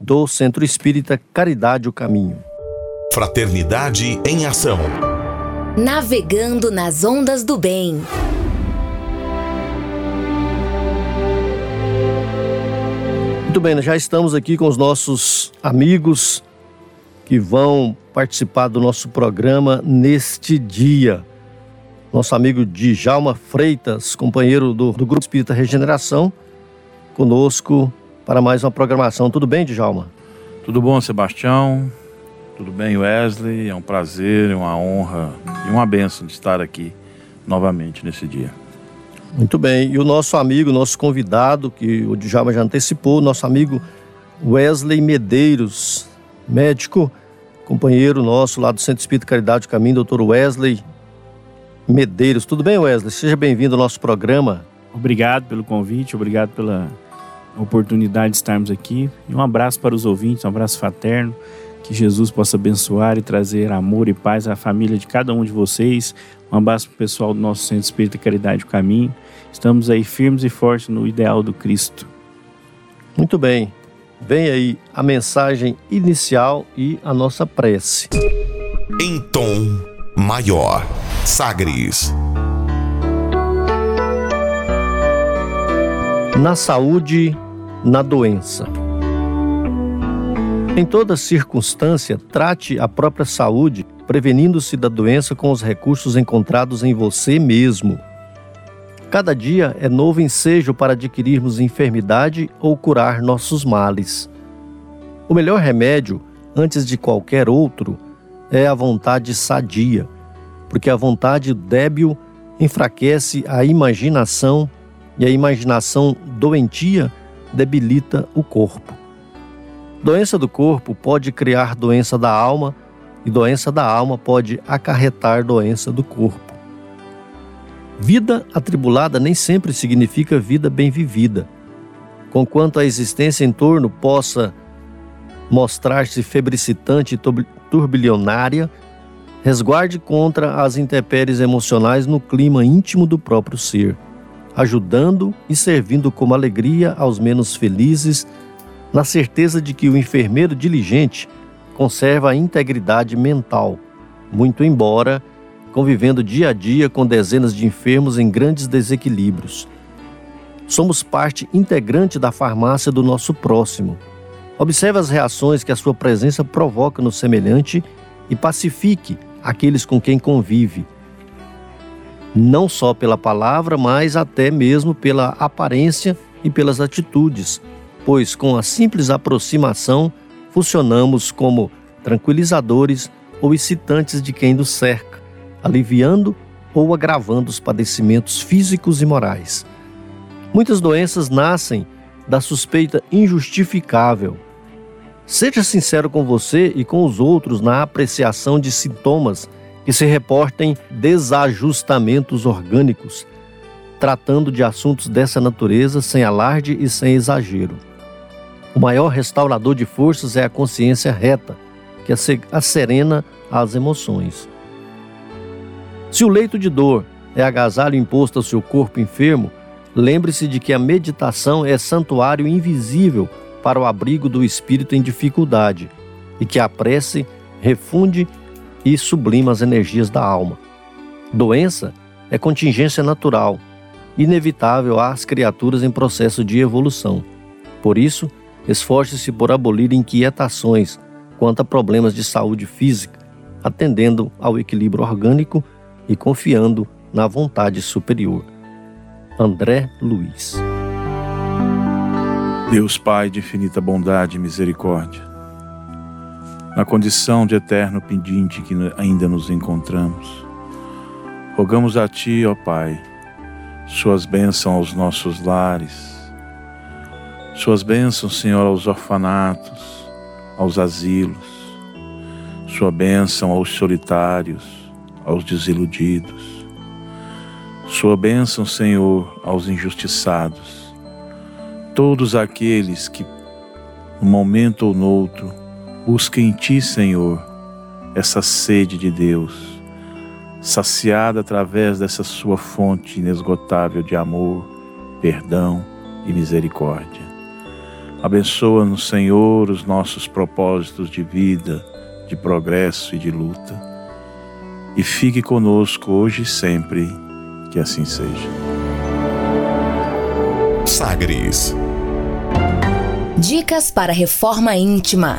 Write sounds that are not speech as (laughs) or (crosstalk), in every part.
do Centro Espírita Caridade o Caminho. Fraternidade em Ação. Navegando nas ondas do bem. Muito bem, já estamos aqui com os nossos amigos que vão participar do nosso programa neste dia. Nosso amigo Djalma Freitas, companheiro do, do Grupo Espírita Regeneração, conosco para mais uma programação. Tudo bem, Djalma? Tudo bom, Sebastião? Tudo bem, Wesley? É um prazer, uma honra e uma benção de estar aqui novamente nesse dia. Muito bem. E o nosso amigo, nosso convidado, que o Djalma já antecipou, nosso amigo Wesley Medeiros, médico, companheiro nosso lá do Centro Espírito Caridade do Caminho, doutor Wesley Medeiros. Tudo bem, Wesley? Seja bem-vindo ao nosso programa. Obrigado pelo convite, obrigado pela oportunidade de estarmos aqui. E um abraço para os ouvintes, um abraço fraterno. Que Jesus possa abençoar e trazer amor e paz à família de cada um de vocês. Um abraço para o pessoal do nosso Centro Espírita Caridade o Caminho. Estamos aí firmes e fortes no ideal do Cristo. Muito bem. Vem aí a mensagem inicial e a nossa prece. Em tom maior. Sagres. Na saúde, na doença. Em toda circunstância, trate a própria saúde, prevenindo-se da doença com os recursos encontrados em você mesmo. Cada dia é novo ensejo para adquirirmos enfermidade ou curar nossos males. O melhor remédio, antes de qualquer outro, é a vontade sadia, porque a vontade débil enfraquece a imaginação e a imaginação doentia debilita o corpo. Doença do corpo pode criar doença da alma e doença da alma pode acarretar doença do corpo. Vida atribulada nem sempre significa vida bem vivida. Conquanto a existência em torno possa mostrar-se febricitante e turbilionária, resguarde contra as intempéries emocionais no clima íntimo do próprio ser ajudando e servindo como alegria aos menos felizes, na certeza de que o enfermeiro diligente conserva a integridade mental, muito embora convivendo dia a dia com dezenas de enfermos em grandes desequilíbrios. Somos parte integrante da farmácia do nosso próximo. Observe as reações que a sua presença provoca no semelhante e pacifique aqueles com quem convive não só pela palavra, mas até mesmo pela aparência e pelas atitudes, pois com a simples aproximação funcionamos como tranquilizadores ou excitantes de quem nos cerca, aliviando ou agravando os padecimentos físicos e morais. Muitas doenças nascem da suspeita injustificável. Seja sincero com você e com os outros na apreciação de sintomas que se reportem desajustamentos orgânicos, tratando de assuntos dessa natureza sem alarde e sem exagero. O maior restaurador de forças é a consciência reta, que acerena as emoções. Se o leito de dor é agasalho imposto ao seu corpo enfermo, lembre-se de que a meditação é santuário invisível para o abrigo do espírito em dificuldade e que a prece refunde e sublima as energias da alma. Doença é contingência natural, inevitável às criaturas em processo de evolução. Por isso, esforce-se por abolir inquietações quanto a problemas de saúde física, atendendo ao equilíbrio orgânico e confiando na vontade superior. André Luiz Deus Pai de infinita bondade e misericórdia, na condição de eterno pedinte que ainda nos encontramos. Rogamos a Ti, ó Pai, Suas bênçãos aos nossos lares, Suas bênçãos, Senhor, aos orfanatos, aos asilos, Sua bênção aos solitários, aos desiludidos. Sua bênção, Senhor, aos injustiçados. Todos aqueles que, num momento ou noutro, busquem em Ti, Senhor, essa sede de Deus saciada através dessa sua fonte inesgotável de amor, perdão e misericórdia. Abençoa-nos, Senhor, os nossos propósitos de vida, de progresso e de luta. E fique conosco hoje e sempre, que assim seja. Sagres. Dicas para reforma íntima.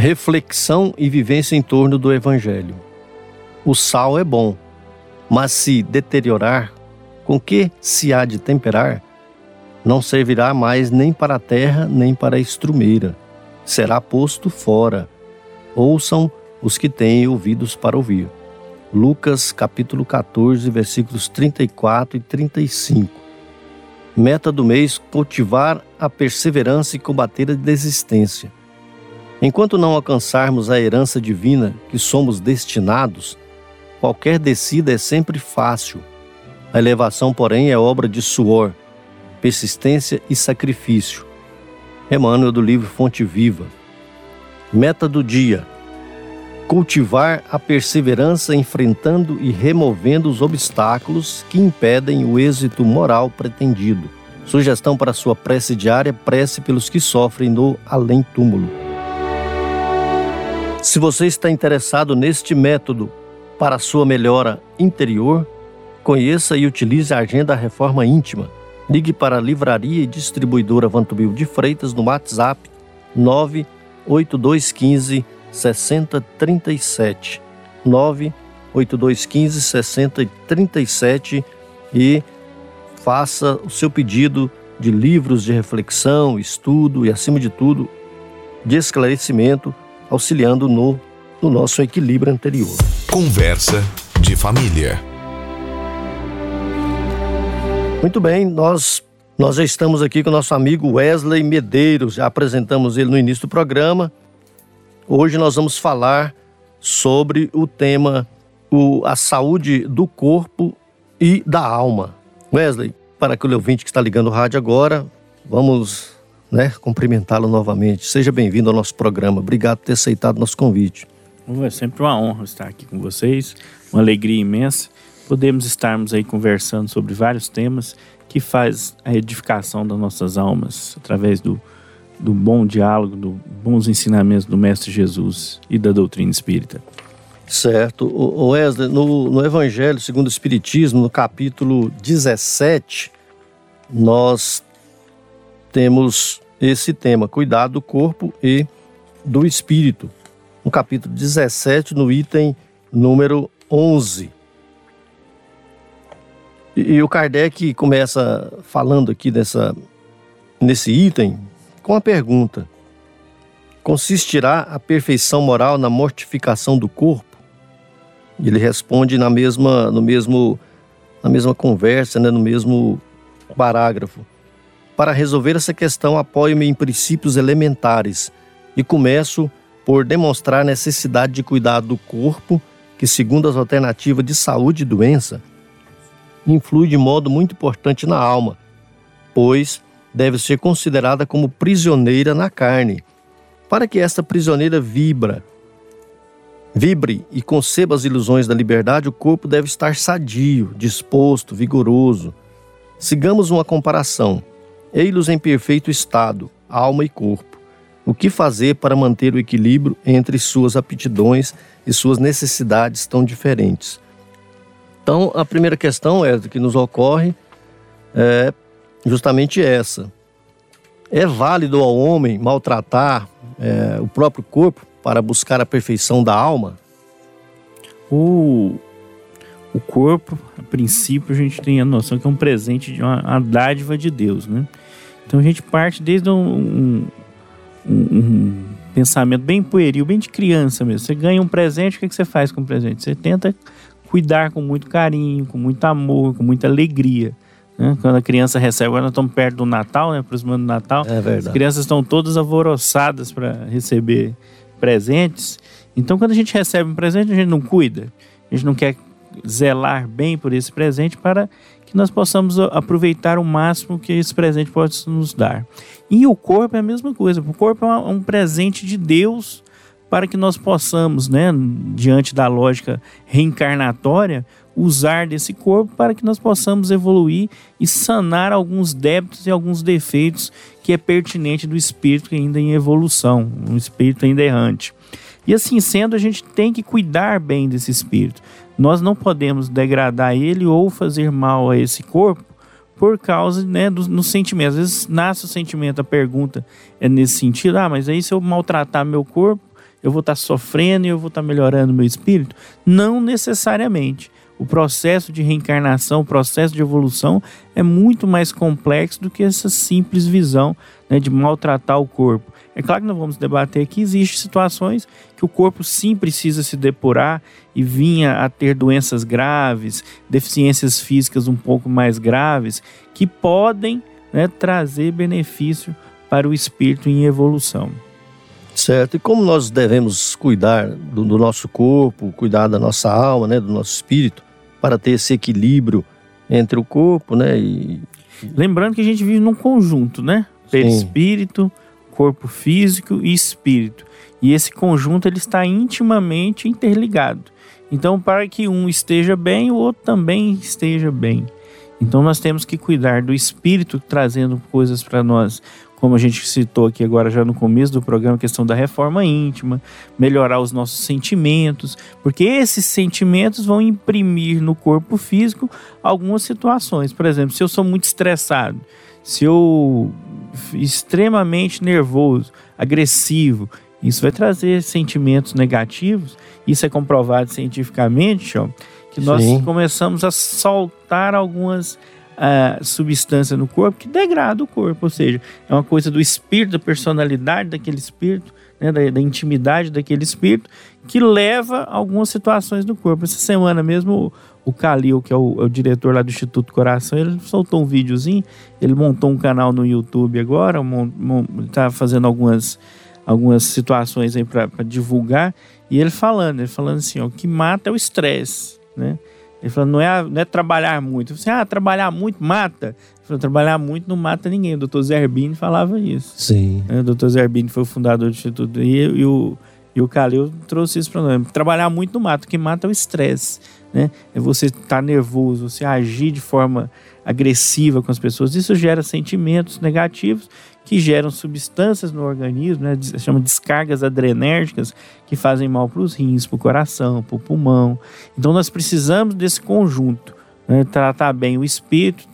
Reflexão e vivência em torno do Evangelho. O sal é bom, mas se deteriorar, com que se há de temperar? Não servirá mais nem para a terra, nem para a estrumeira. Será posto fora. Ouçam os que têm ouvidos para ouvir. Lucas capítulo 14, versículos 34 e 35. Meta do mês: cultivar a perseverança e combater a desistência. Enquanto não alcançarmos a herança divina que somos destinados, qualquer descida é sempre fácil. A elevação, porém, é obra de suor, persistência e sacrifício. Emmanuel do livro Fonte Viva. Meta do dia: cultivar a perseverança enfrentando e removendo os obstáculos que impedem o êxito moral pretendido. Sugestão para sua prece diária: prece pelos que sofrem no além-túmulo. Se você está interessado neste método para sua melhora interior, conheça e utilize a Agenda Reforma Íntima. Ligue para a Livraria e Distribuidora Vantubil de Freitas no WhatsApp 98215 6037 98215 6037 e faça o seu pedido de livros de reflexão, estudo e, acima de tudo, de esclarecimento auxiliando no, no nosso equilíbrio anterior. Conversa de família. Muito bem, nós nós já estamos aqui com o nosso amigo Wesley Medeiros, já apresentamos ele no início do programa. Hoje nós vamos falar sobre o tema o, a saúde do corpo e da alma. Wesley, para aquele ouvinte que está ligando o rádio agora, vamos né, cumprimentá-lo novamente. Seja bem-vindo ao nosso programa. Obrigado por ter aceitado nosso convite. É sempre uma honra estar aqui com vocês, uma alegria imensa. Podemos estarmos aí conversando sobre vários temas que faz a edificação das nossas almas através do, do bom diálogo, dos bons ensinamentos do Mestre Jesus e da doutrina espírita. Certo. O Wesley, no, no Evangelho segundo o Espiritismo, no capítulo 17, nós temos esse tema, cuidado do corpo e do espírito. No capítulo 17, no item número 11. E, e o Kardec começa falando aqui nessa, nesse item com a pergunta: Consistirá a perfeição moral na mortificação do corpo? Ele responde na mesma, no mesmo, na mesma conversa, né, no mesmo parágrafo. Para resolver essa questão, apoio-me em princípios elementares e começo por demonstrar a necessidade de cuidar do corpo, que, segundo as alternativas de saúde e doença, influi de modo muito importante na alma, pois deve ser considerada como prisioneira na carne. Para que esta prisioneira vibra, vibre e conceba as ilusões da liberdade, o corpo deve estar sadio, disposto, vigoroso. Sigamos uma comparação. Ei-los em perfeito estado, alma e corpo. O que fazer para manter o equilíbrio entre suas aptidões e suas necessidades tão diferentes? Então, a primeira questão é que nos ocorre é justamente essa. É válido ao homem maltratar é, o próprio corpo para buscar a perfeição da alma? O, o corpo, a princípio, a gente tem a noção que é um presente de uma, uma dádiva de Deus, né? Então a gente parte desde um, um, um, pensamento bem pueril, bem de criança mesmo. Você ganha um presente, o que, que você faz com o presente? Você tenta cuidar com muito carinho, com muito amor, com muita alegria. Né? Quando a criança recebe, agora nós estamos perto do Natal, né? aproximando do Natal, É as crianças estão todas alvoroçadas para receber presentes. Então, quando a gente recebe um presente, a gente não cuida, a gente não quer zelar bem por esse presente para que nós possamos aproveitar o máximo que esse presente pode nos dar. E o corpo é a mesma coisa. O corpo é um presente de Deus para que nós possamos, né, diante da lógica reencarnatória, usar desse corpo para que nós possamos evoluir e sanar alguns débitos e alguns defeitos que é pertinente do espírito ainda em evolução, um espírito ainda errante. E assim sendo, a gente tem que cuidar bem desse espírito. Nós não podemos degradar ele ou fazer mal a esse corpo por causa né, dos sentimentos. Às vezes nasce o sentimento, a pergunta é nesse sentido: ah, mas aí se eu maltratar meu corpo, eu vou estar sofrendo e eu vou estar melhorando meu espírito? Não necessariamente. O processo de reencarnação, o processo de evolução é muito mais complexo do que essa simples visão né, de maltratar o corpo. É claro que nós vamos debater que existem situações que o corpo sim precisa se depurar e vinha a ter doenças graves, deficiências físicas um pouco mais graves, que podem né, trazer benefício para o espírito em evolução. Certo. E como nós devemos cuidar do, do nosso corpo, cuidar da nossa alma, né, do nosso espírito, para ter esse equilíbrio entre o corpo, né, e Lembrando que a gente vive num conjunto, né? Perispírito, corpo físico e espírito. E esse conjunto ele está intimamente interligado. Então, para que um esteja bem, o outro também esteja bem. Então, nós temos que cuidar do espírito trazendo coisas para nós, como a gente citou aqui agora já no começo do programa, a questão da reforma íntima, melhorar os nossos sentimentos, porque esses sentimentos vão imprimir no corpo físico algumas situações. Por exemplo, se eu sou muito estressado, se eu extremamente nervoso, agressivo, isso vai trazer sentimentos negativos. Isso é comprovado cientificamente, ó, que nós Sim. começamos a soltar algumas ah, substâncias no corpo que degradam o corpo, ou seja, é uma coisa do espírito, da personalidade daquele espírito, né, da, da intimidade daquele espírito, que leva algumas situações no corpo. Essa semana mesmo, o, o Calil, que é o, é o diretor lá do Instituto Coração, ele soltou um videozinho, ele montou um canal no YouTube agora, mon, mon, ele tá fazendo algumas, algumas situações aí para divulgar, e ele falando, ele falando assim, ó, o que mata é o estresse, né? Ele falou, não é, não é trabalhar muito. Eu falei assim, ah, trabalhar muito mata. Ele falou, trabalhar muito não mata ninguém. O doutor Zerbini falava isso. sim, né? O doutor Zerbini foi o fundador do Instituto. E, e o, e o Calil trouxe isso para nós. Trabalhar muito não mata. O que mata é o estresse. Né? É você estar nervoso, você agir de forma agressiva com as pessoas. Isso gera sentimentos negativos que geram substâncias no organismo, né? Chama descargas adrenérgicas que fazem mal para os rins, para o coração, para o pulmão. Então nós precisamos desse conjunto, né? tratar bem o espírito,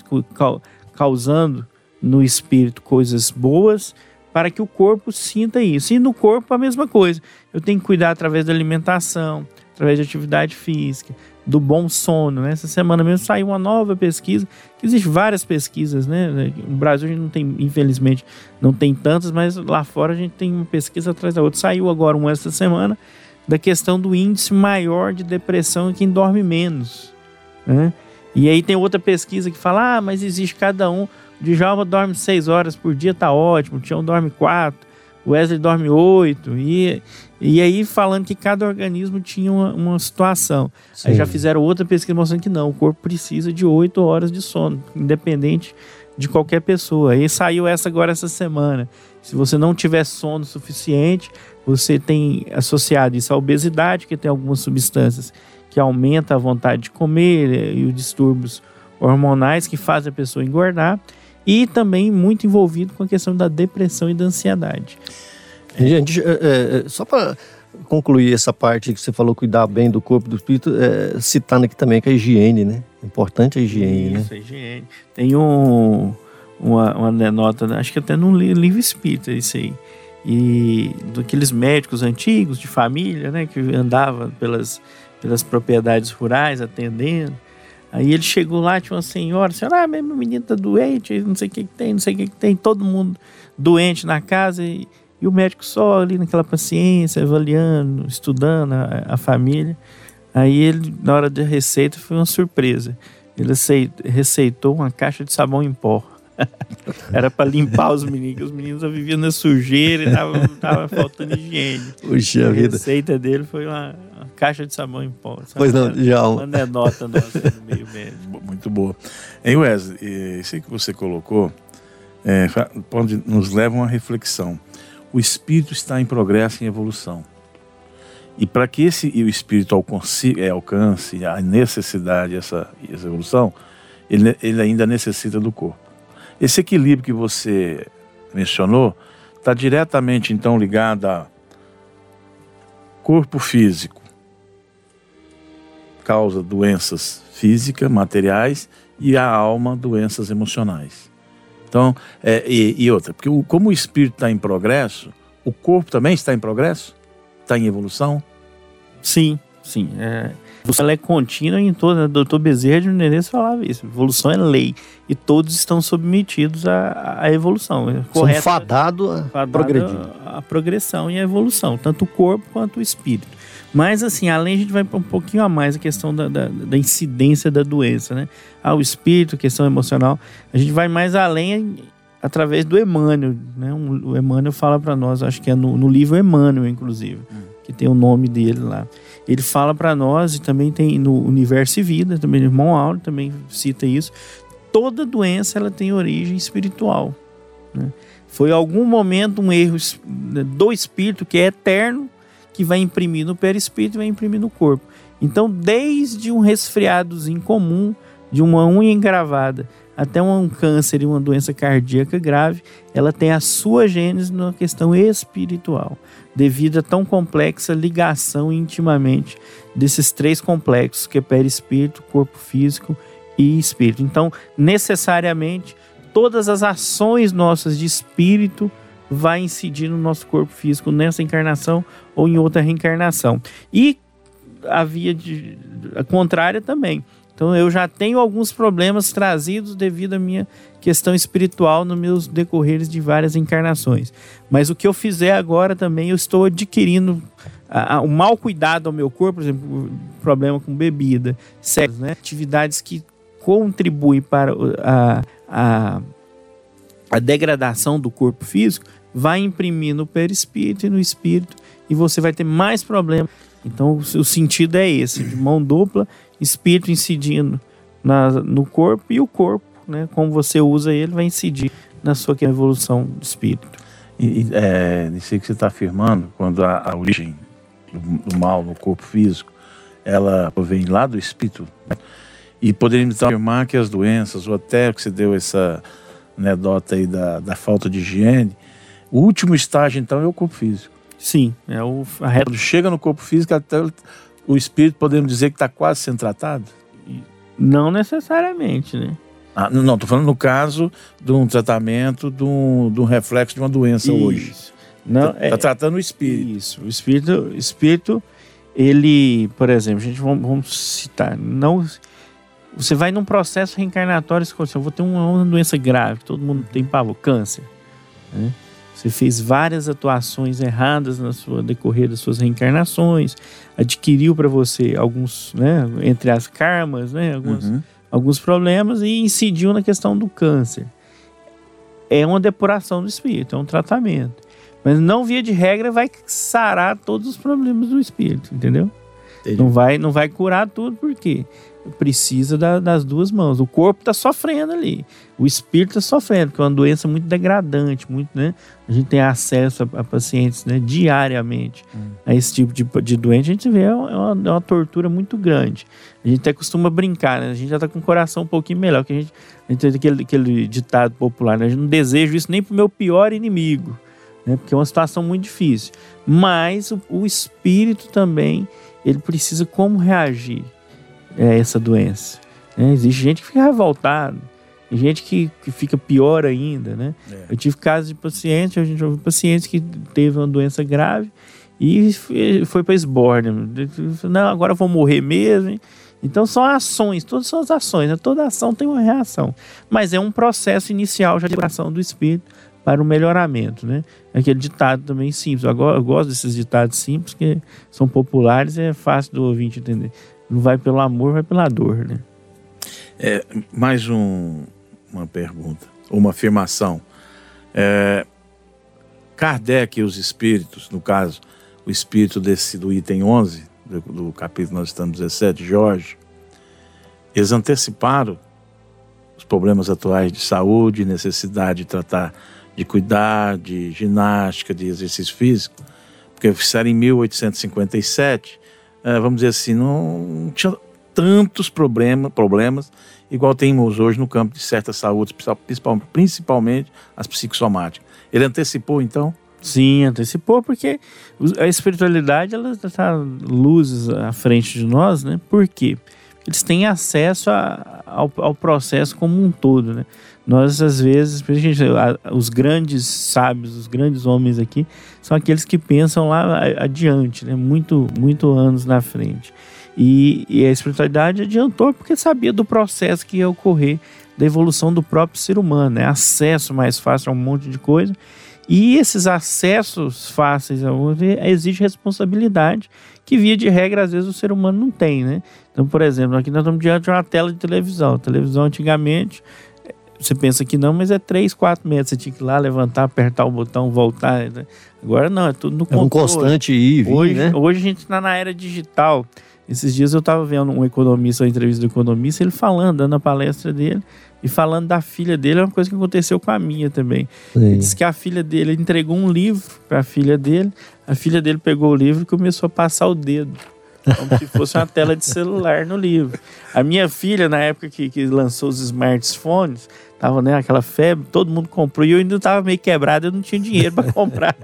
causando no espírito coisas boas para que o corpo sinta isso. E no corpo a mesma coisa. Eu tenho que cuidar através da alimentação, através de atividade física, do bom sono. Né? Essa semana mesmo saiu uma nova pesquisa, que existe várias pesquisas, né? No Brasil a gente não tem, infelizmente, não tem tantas, mas lá fora a gente tem uma pesquisa atrás da outra. Saiu agora uma essa semana da questão do índice maior de depressão em quem dorme menos. Né? E aí tem outra pesquisa que fala, ah, mas existe cada um. O Djalma dorme seis horas por dia, tá ótimo. O Tião dorme quatro. O Wesley dorme oito. E, e aí falando que cada organismo tinha uma, uma situação. Aí Sim. já fizeram outra pesquisa mostrando que não, o corpo precisa de oito horas de sono, independente de qualquer pessoa. Aí saiu essa agora essa semana. Se você não tiver sono suficiente, você tem associado isso à obesidade, que tem algumas substâncias que aumentam a vontade de comer eh, e os distúrbios hormonais que fazem a pessoa engordar. E também muito envolvido com a questão da depressão e da ansiedade. Gente, é, é, só para concluir essa parte que você falou, cuidar bem do corpo e do espírito, é, citando aqui também que a higiene, né? Importante a higiene, né? Isso, a higiene. Tem um, uma, uma nota, acho que até num livro espírita, isso aí. E daqueles médicos antigos de família, né, que andavam pelas, pelas propriedades rurais atendendo. Aí ele chegou lá, tinha uma senhora, lá, ah, meu menino tá doente, não sei o que, que tem, não sei o que, que tem, todo mundo doente na casa e, e, o médico só ali naquela paciência, avaliando, estudando a, a família. Aí ele, na hora da receita, foi uma surpresa. Ele receitou uma caixa de sabão em pó. (laughs) Era para limpar os meninos, os meninos viviam na sujeira e tava, tava faltando higiene. Puxa a vida. receita dele foi uma, caixa de sabão em pó. Pois não, já. Uma anedota nossa no meio médio. Muito boa. Hein, Wesley, isso que você colocou é, pode nos leva a uma reflexão. O espírito está em progresso e evolução. E para que esse o espírito alcance, é, alcance a necessidade, essa, essa evolução, ele, ele ainda necessita do corpo. Esse equilíbrio que você mencionou está diretamente então ligado a corpo físico, causa doenças físicas, materiais, e a alma, doenças emocionais. Então, é, e, e, outra, porque o, como o espírito está em progresso, o corpo também está em progresso? Está em evolução? Sim, sim. É, ela é contínua em toda. O doutor Bezerra de Menezes falava isso. Evolução é lei. E todos estão submetidos à, à evolução. É São fadados a fadado progredir. A, a progressão e a evolução, tanto o corpo quanto o espírito. Mas, assim, além a gente vai um pouquinho a mais a questão da, da, da, incidência da doença, né? Ah, o espírito, questão emocional. A gente vai mais além através do Emmanuel, né? O Emmanuel fala para nós, acho que é no, no livro Emmanuel, inclusive, hum. que tem o nome dele lá ele fala para nós, e também tem no Universo e Vida, também o irmão Áureo também cita isso, toda doença ela tem origem espiritual. Né? Foi algum momento um erro do espírito que é eterno, que vai imprimir no perispírito e vai imprimir no corpo. Então, desde um resfriadozinho comum, de uma unha engravada, até um câncer e uma doença cardíaca grave, ela tem a sua gênese na questão espiritual devido a tão complexa ligação intimamente desses três complexos, que é perispírito, corpo físico e espírito. Então, necessariamente, todas as ações nossas de espírito vai incidir no nosso corpo físico nessa encarnação ou em outra reencarnação. E a via de, a contrária também. Então eu já tenho alguns problemas trazidos devido à minha questão espiritual nos meus decorreres de várias encarnações. Mas o que eu fizer agora também, eu estou adquirindo o um mau cuidado ao meu corpo, por exemplo, problema com bebida, sexo, né? atividades que contribuem para a, a, a degradação do corpo físico, vai imprimir no perispírito e no espírito, e você vai ter mais problemas. Então o sentido é esse, de mão dupla espírito incidindo na, no corpo e o corpo, né, como você usa ele, vai incidir na sua evolução do espírito. E é, isso que você está afirmando, quando a, a origem do, do, mal no corpo físico, ela vem lá do espírito, né? e poderíamos afirmar que as doenças, ou até que você deu essa anedota aí da, da falta de higiene, o último estágio então é o corpo físico. Sim, é o a reta. Quando chega no corpo físico, até o espírito podemos dizer que está quase sendo tratado? Não necessariamente, né? Ah, não, estou falando no caso de um tratamento de um, de um reflexo de uma doença Isso. hoje. Não, está é, tratando o espírito. Isso, o espírito, espírito, ele, por exemplo, a gente vamos, vamos citar, não, você vai num processo reencarnatório, eu vou ter uma, uma doença grave, todo mundo tem pavor, câncer, né? Você fez várias atuações erradas na sua decorrer das suas reencarnações, adquiriu para você alguns, né, entre as karmas, né, alguns, uhum. alguns problemas e incidiu na questão do câncer. É uma depuração do espírito, é um tratamento. Mas não via de regra vai sarar todos os problemas do espírito, entendeu? Entendi. Não vai, não vai curar tudo, por quê? precisa da, das duas mãos. O corpo está sofrendo ali, o espírito está sofrendo, porque é uma doença muito degradante, muito, né? A gente tem acesso a, a pacientes, né, diariamente hum. a esse tipo de, de doente, a gente vê é uma, é uma, tortura muito grande. A gente até costuma brincar, né? A gente já está com o coração um pouquinho melhor, que a gente, a gente tem aquele, aquele ditado popular, né? A gente não deseja isso nem para o meu pior inimigo, né? Porque é uma situação muito difícil. Mas o, o espírito também, ele precisa como reagir é essa doença. É, existe gente que fica revoltado. Tem gente que, que fica pior ainda, né? É. Eu tive casos de pacientes, a gente ouviu pacientes que teve uma doença grave e foi, foi para esborne. Não, agora vou morrer mesmo. hein? Então são ações, todas são as ações, né? toda ação tem uma reação. Mas é um processo inicial já de oração do espírito para o melhoramento, né? Aquele ditado também simples. Go- eu gosto desses ditados simples que são populares e é fácil do ouvinte entender. Não vai pelo amor, vai pela dor, né? É, mais um- uma pergunta, uma afirmação. É, Kardec e os espíritos, no caso, o espírito desse do item 11, do, do capítulo nós estamos 17, Jorge, eles anteciparam os problemas atuais de saúde, necessidade de tratar, de cuidar, de ginástica, de exercício físico, porque fizeram em 1857, eh, vamos dizer assim, não tinha tantos problema, problemas igual temos hoje no campo de certas saúdes, principal- principalmente as psicossomáticas. Ele antecipou, então? Sim, antecipou, porque a espiritualidade ela está luzes à frente de nós, né? Por quê? Eles têm acesso a- ao, ao processo como um todo, né? Nós, às vezes, os grandes sábios, os grandes homens aqui, são aqueles que pensam lá adiante, né? Muito, muito anos na frente. E, e a espiritualidade adiantou porque sabia do processo que ia ocorrer da evolução do próprio ser humano, né? Acesso mais fácil a um monte de coisa. E esses acessos fáceis a exige responsabilidade, que via de regra, às vezes, o ser humano não tem, né? Então, por exemplo, aqui nós estamos diante de uma tela de televisão. A televisão, antigamente, você pensa que não, mas é 3, 4 metros. Você tinha que ir lá, levantar, apertar o botão, voltar. né? Agora não, é tudo no É um controle. constante ir e vir, Hoje, né? hoje a gente está na era digital. Esses dias eu estava vendo um economista, uma entrevista do economista, ele falando, dando a palestra dele, e falando da filha dele, é uma coisa que aconteceu com a minha também. Ele Sim. disse que a filha dele ele entregou um livro para a filha dele, a filha dele pegou o livro e começou a passar o dedo. Como se fosse uma tela de celular no livro. A minha filha, na época que, que lançou os smartphones, tava né, aquela febre, todo mundo comprou e eu ainda estava meio quebrado, eu não tinha dinheiro para (laughs) comprar.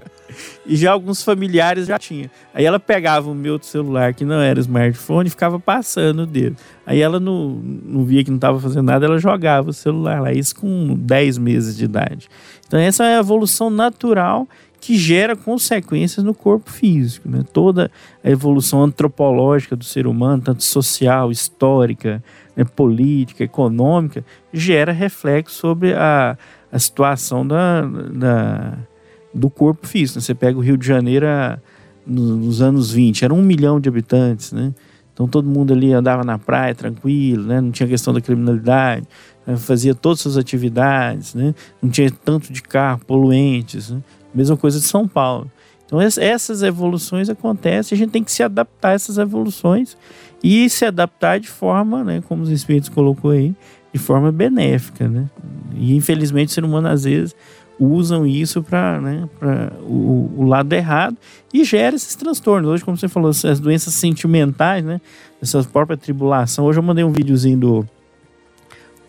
E já alguns familiares já tinham. Aí ela pegava o meu celular, que não era smartphone, e ficava passando o dedo. Aí ela não, não via que não estava fazendo nada, ela jogava o celular lá. Isso com 10 meses de idade. Então essa é a evolução natural que gera consequências no corpo físico. Né? Toda a evolução antropológica do ser humano, tanto social, histórica, né, política, econômica, gera reflexo sobre a, a situação da, da, do corpo físico. né? Você pega o Rio de Janeiro a- no- nos anos 20, era um milhão de habitantes, né? Então todo mundo ali andava na praia tranquilo, né? Não tinha questão da criminalidade, né? fazia todas as suas atividades, né? Não tinha tanto de carro, poluentes, né? Mesma coisa de São Paulo. Então es- essas evoluções acontecem, a gente tem que se adaptar a essas evoluções e se adaptar de forma, né, como os espíritos colocou aí, de forma benéfica, né? E infelizmente o ser humano às vezes usam isso para né, o, o lado errado e gera esses transtornos. Hoje, como você falou, as doenças sentimentais, né? Essa própria tribulação. Hoje eu mandei um videozinho do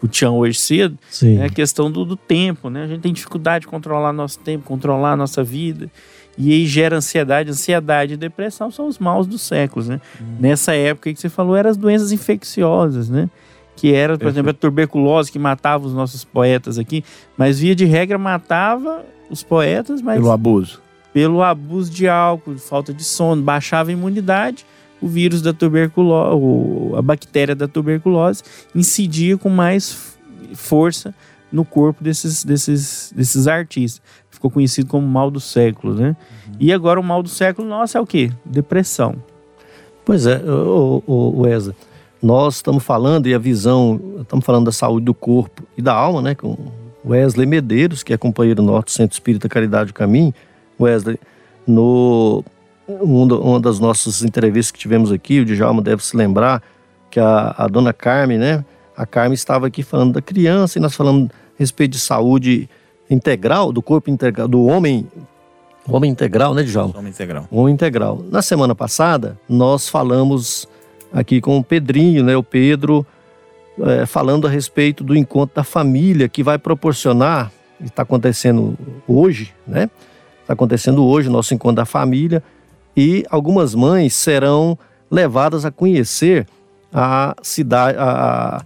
o Tião hoje cedo, Sim. é a questão do, do tempo, né? A gente tem dificuldade de controlar nosso tempo, controlar a nossa vida. E aí gera ansiedade. Ansiedade e depressão são os maus dos séculos, né? Nessa época que você falou, eram as doenças infecciosas, né? Que era, por exemplo, a tuberculose que matava os nossos poetas aqui. Mas via de regra matava os poetas, mas Pelo abuso. pelo abuso de álcool, falta de sono, baixava a imunidade, o vírus da tuberculose, a bactéria da tuberculose incidia com mais força no corpo desses, desses, desses artistas. Ficou conhecido como mal do século, né? E agora o mal do século, nossa, é o quê? Depressão. Pois é, o, o, Wesley, nós estamos falando e a visão, estamos falando da saúde do corpo e da alma, né? Com Wesley Medeiros, que é companheiro nosso do Centro Espírita Caridade do Caminho. Wesley, no um do- uma das nossas entrevistas que tivemos aqui, o Djalma deve se lembrar que a, a dona Carmen, né? A Carmen estava aqui falando da criança e nós falamos a respeito de saúde integral, do corpo integral, do homem, homem integral, né, Djalma? Homem integral. Um integral. Na semana passada, nós falamos aqui com o Pedrinho, né? O Pedro, eh, falando a respeito do encontro da família que vai proporcionar, está acontecendo hoje, né? Está acontecendo hoje o nosso encontro da família e algumas mães serão levadas a conhecer a cidade, a,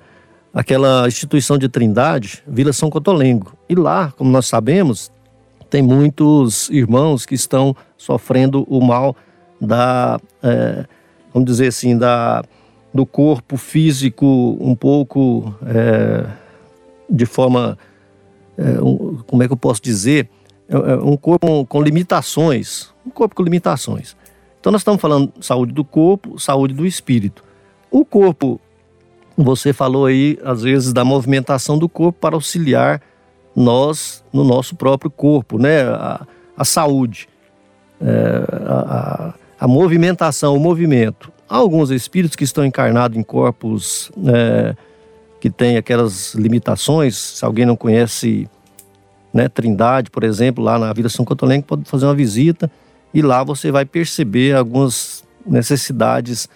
aquela instituição de Trindade, Vila São Cotolengo. E lá, como nós sabemos, tem muitos irmãos que estão sofrendo o mal da, é, vamos dizer assim, da, do corpo físico um pouco é, de forma, é, um, como é que eu posso dizer, é, é, um corpo com limitações, um corpo com limitações. Então nós estamos falando saúde do corpo, saúde do espírito. O corpo, você falou aí às vezes da movimentação do corpo para auxiliar nós no nosso próprio corpo, né? A, a saúde, é, a, a, movimentação, o movimento. Há alguns espíritos que estão encarnados em corpos é, que têm aquelas limitações. Se alguém não conhece né, Trindade, por exemplo, lá na Vila São Cotolengo, pode fazer uma visita e lá você vai perceber algumas necessidades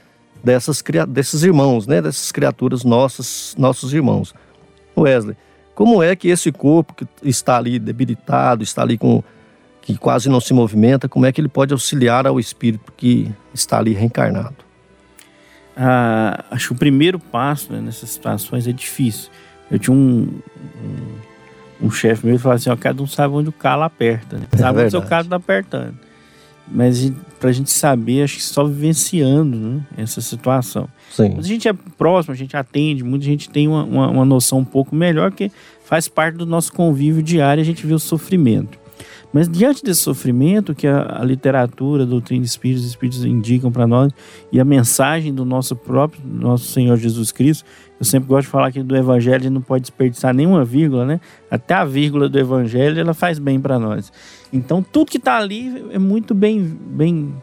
dessas, desses irmãos, né, dessas criaturas nossas, nossos irmãos. Wesley, como é que esse corpo que está ali debilitado, está ali com que quase não se movimenta, como é que ele pode auxiliar ao espírito que está ali reencarnado? Ah, acho que o primeiro passo né, nessas situações é difícil. Eu tinha um, um, um chefe meu que falava assim: ó, cada um sabe onde o calo aperta, né? sabe é onde o seu calo está apertando. Mas para a gente saber, acho que só vivenciando né, essa situação. Sim. Mas a gente é próximo, a gente atende, muita gente tem uma, uma, uma noção um pouco melhor, que faz parte do nosso convívio diário, a gente vê o sofrimento. Mas diante desse sofrimento que a, a literatura, a doutrina espírita, os espíritos indicam para nós e a mensagem do nosso próprio nosso Senhor Jesus Cristo, eu sempre gosto de falar que do evangelho a gente não pode desperdiçar nenhuma vírgula, né? Até a vírgula do evangelho ela faz bem para nós. Então tudo que está ali é muito bem bem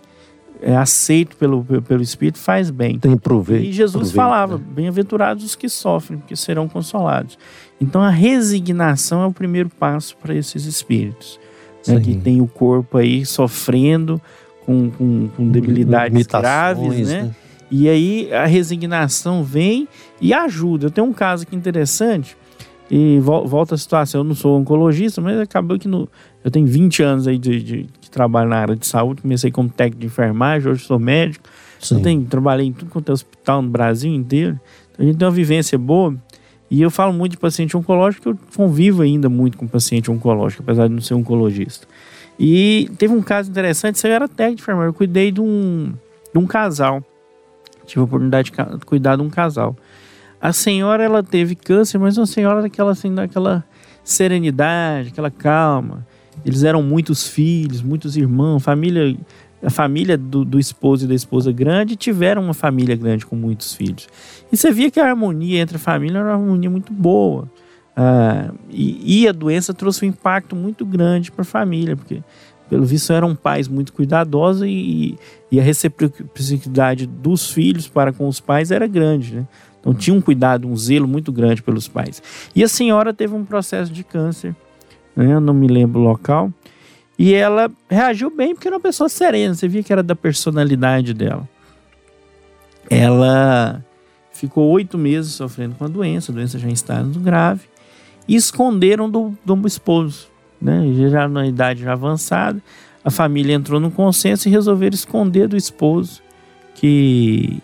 é, aceito pelo, pelo Espírito faz bem. Tem proveito. E Jesus proveito, falava: né? bem-aventurados os que sofrem, porque serão consolados. Então a resignação é o primeiro passo para esses espíritos né, que tem o corpo aí sofrendo com, com, com debilidades graves, né? né? E aí a resignação vem e ajuda. Eu tenho um caso aqui interessante, e volta a situação, eu não sou oncologista, mas acabou que no, eu tenho 20 anos aí de, de, de trabalho na área de saúde, comecei como técnico de enfermagem, hoje sou médico, eu tenho, trabalhei em tudo quanto é hospital no Brasil inteiro, então a gente tem uma vivência boa, e eu falo muito de paciente oncológico, eu convivo ainda muito com paciente oncológico, apesar de não ser oncologista. E teve um caso interessante, isso era técnico de enfermagem, eu cuidei de um, de um casal. Tive a oportunidade de cuidar de um casal. A senhora, ela teve câncer, mas uma senhora daquela, assim, daquela serenidade, aquela calma. Eles eram muitos filhos, muitos irmãos, família a família do, do, esposo e da esposa grande tiveram uma família grande com muitos filhos. E você via que a harmonia entre a família era uma harmonia muito boa. Ah, e, e, a doença trouxe um impacto muito grande para a família, porque, pelo visto, eram pais muito cuidadosos e, e, a reciprocidade dos filhos para com os pais era grande. Né? Então, tinha um cuidado, um zelo muito grande pelos pais. E a senhora teve um processo de câncer, né? eu não me lembro o local e ela reagiu bem porque era uma pessoa serena, você via que era da personalidade dela. Ela ficou oito meses sofrendo com a doença, a doença já em estado grave, e esconderam do, do esposo, né? Já na idade já avançada, a família entrou no consenso e resolveram esconder do esposo que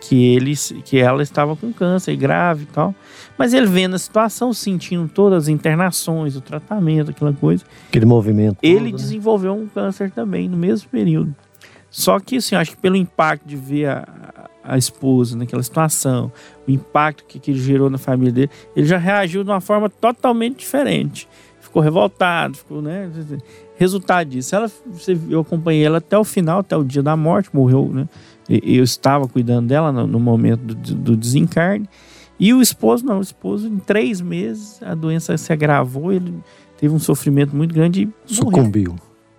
que ele, que ela estava com câncer grave e tal. Mas ele vendo a situação, sentindo todas as internações, o tratamento, aquela coisa. Aquele movimento. Ele todo, né? desenvolveu né? um câncer também no mesmo período. Só que, assim, acho que pelo impacto de ver a, a esposa naquela situação, o impacto que, que ele gerou na família dele, ele já reagiu de uma forma totalmente diferente. Ficou revoltado, ficou, né? Resultado disso, ela, eu acompanhei ela até o final, até o dia da morte, morreu, né? Eu estava cuidando dela no, no momento do, do, desencarne. E o esposo, não, o esposo, em três meses, a doença se agravou, ele teve um sofrimento muito grande e sucumbiu.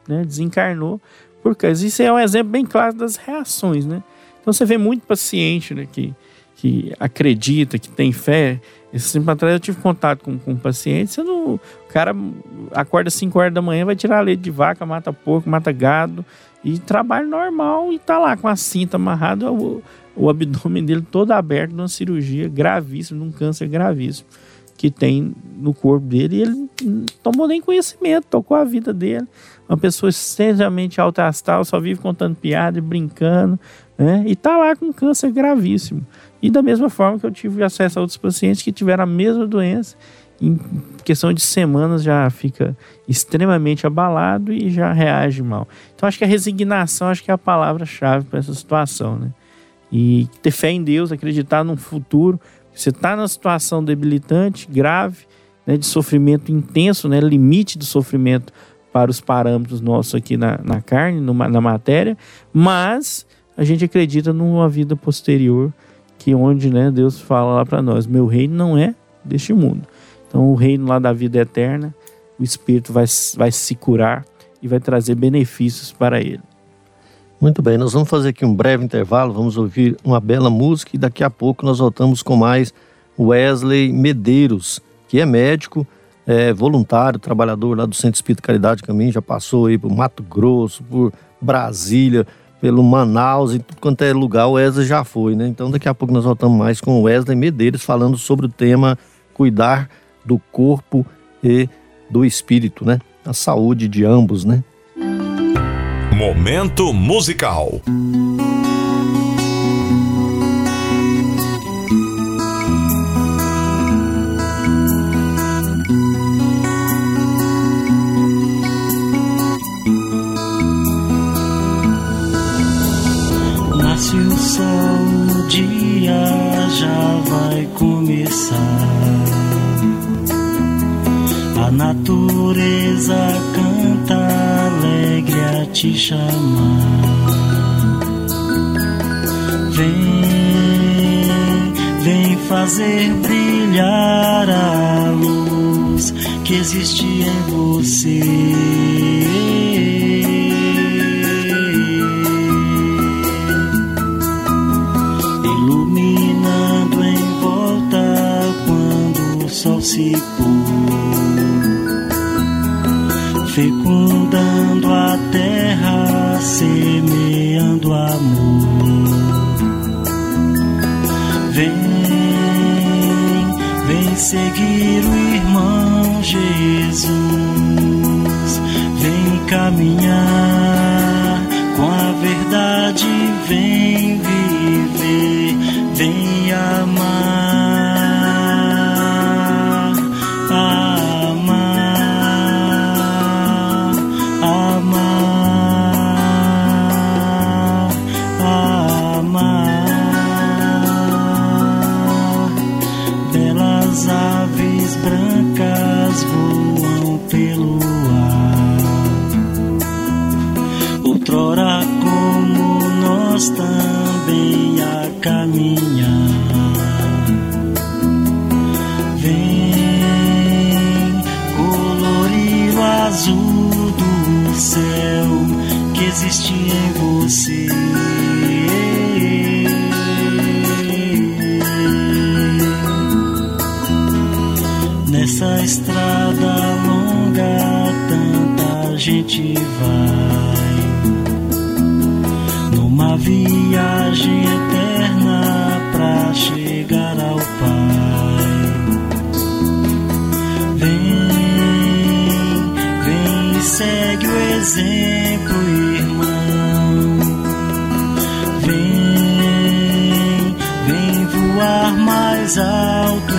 Né, desencarnou. Porque isso é um exemplo bem claro das reações, né? Então você vê muito paciente né, que, que acredita, que tem fé. Esse tempo atrás eu tive contato com, com um paciente, você não, o cara acorda 5 horas da manhã, vai tirar leite de vaca, mata porco, mata gado, e trabalho normal e tá lá com a cinta amarrada, o, o abdômen dele todo aberto numa cirurgia gravíssima, num câncer gravíssimo. que tem no corpo dele e ele não tomou nem conhecimento, tocou a vida dele. Uma pessoa extremamente alta astral, só vive contando piada e brincando, né? E tá lá com câncer gravíssimo. E da mesma forma que eu tive acesso a outros pacientes que tiveram a mesma doença, em questão de semanas já fica extremamente abalado e já reage mal. Então acho que a resignação acho que é a palavra-chave para essa situação, né? E ter fé em Deus, acreditar num futuro. Você está numa situação debilitante, grave, né, de sofrimento intenso, né, limite do sofrimento para os parâmetros nossos aqui na, na carne, numa, na matéria, mas a gente acredita numa vida posterior que onde né, Deus fala lá para nós, meu reino não é deste mundo. Então o reino lá da vida eterna, o Espírito vai, vai se curar e vai trazer benefícios para ele. Muito bem, nós vamos fazer aqui um breve intervalo, vamos ouvir uma bela música e daqui a pouco nós voltamos com mais Wesley Medeiros, que é médico, é voluntário, trabalhador lá do Centro Espírito Caridade Caminho, já passou aí por Mato Grosso, por Brasília, pelo Manaus e tudo quanto é lugar, o Wesley já foi, né? Então daqui a pouco nós voltamos mais com Wesley Medeiros falando sobre o tema cuidar do corpo e do espírito, né? A saúde de ambos, né? Momento musical. Nasce o sol, o dia já vai começar. A natureza canta alegre a te chamar. Vem, vem fazer brilhar a luz que existe em você. Iluminando em volta quando o sol se pôr, fecundando a terra, semeando amor. Vem, vem seguir o irmão Jesus, vem caminhar gente vai numa viagem eterna pra chegar ao Pai. Vem, vem e segue o exemplo, irmão. Vem, vem voar mais alto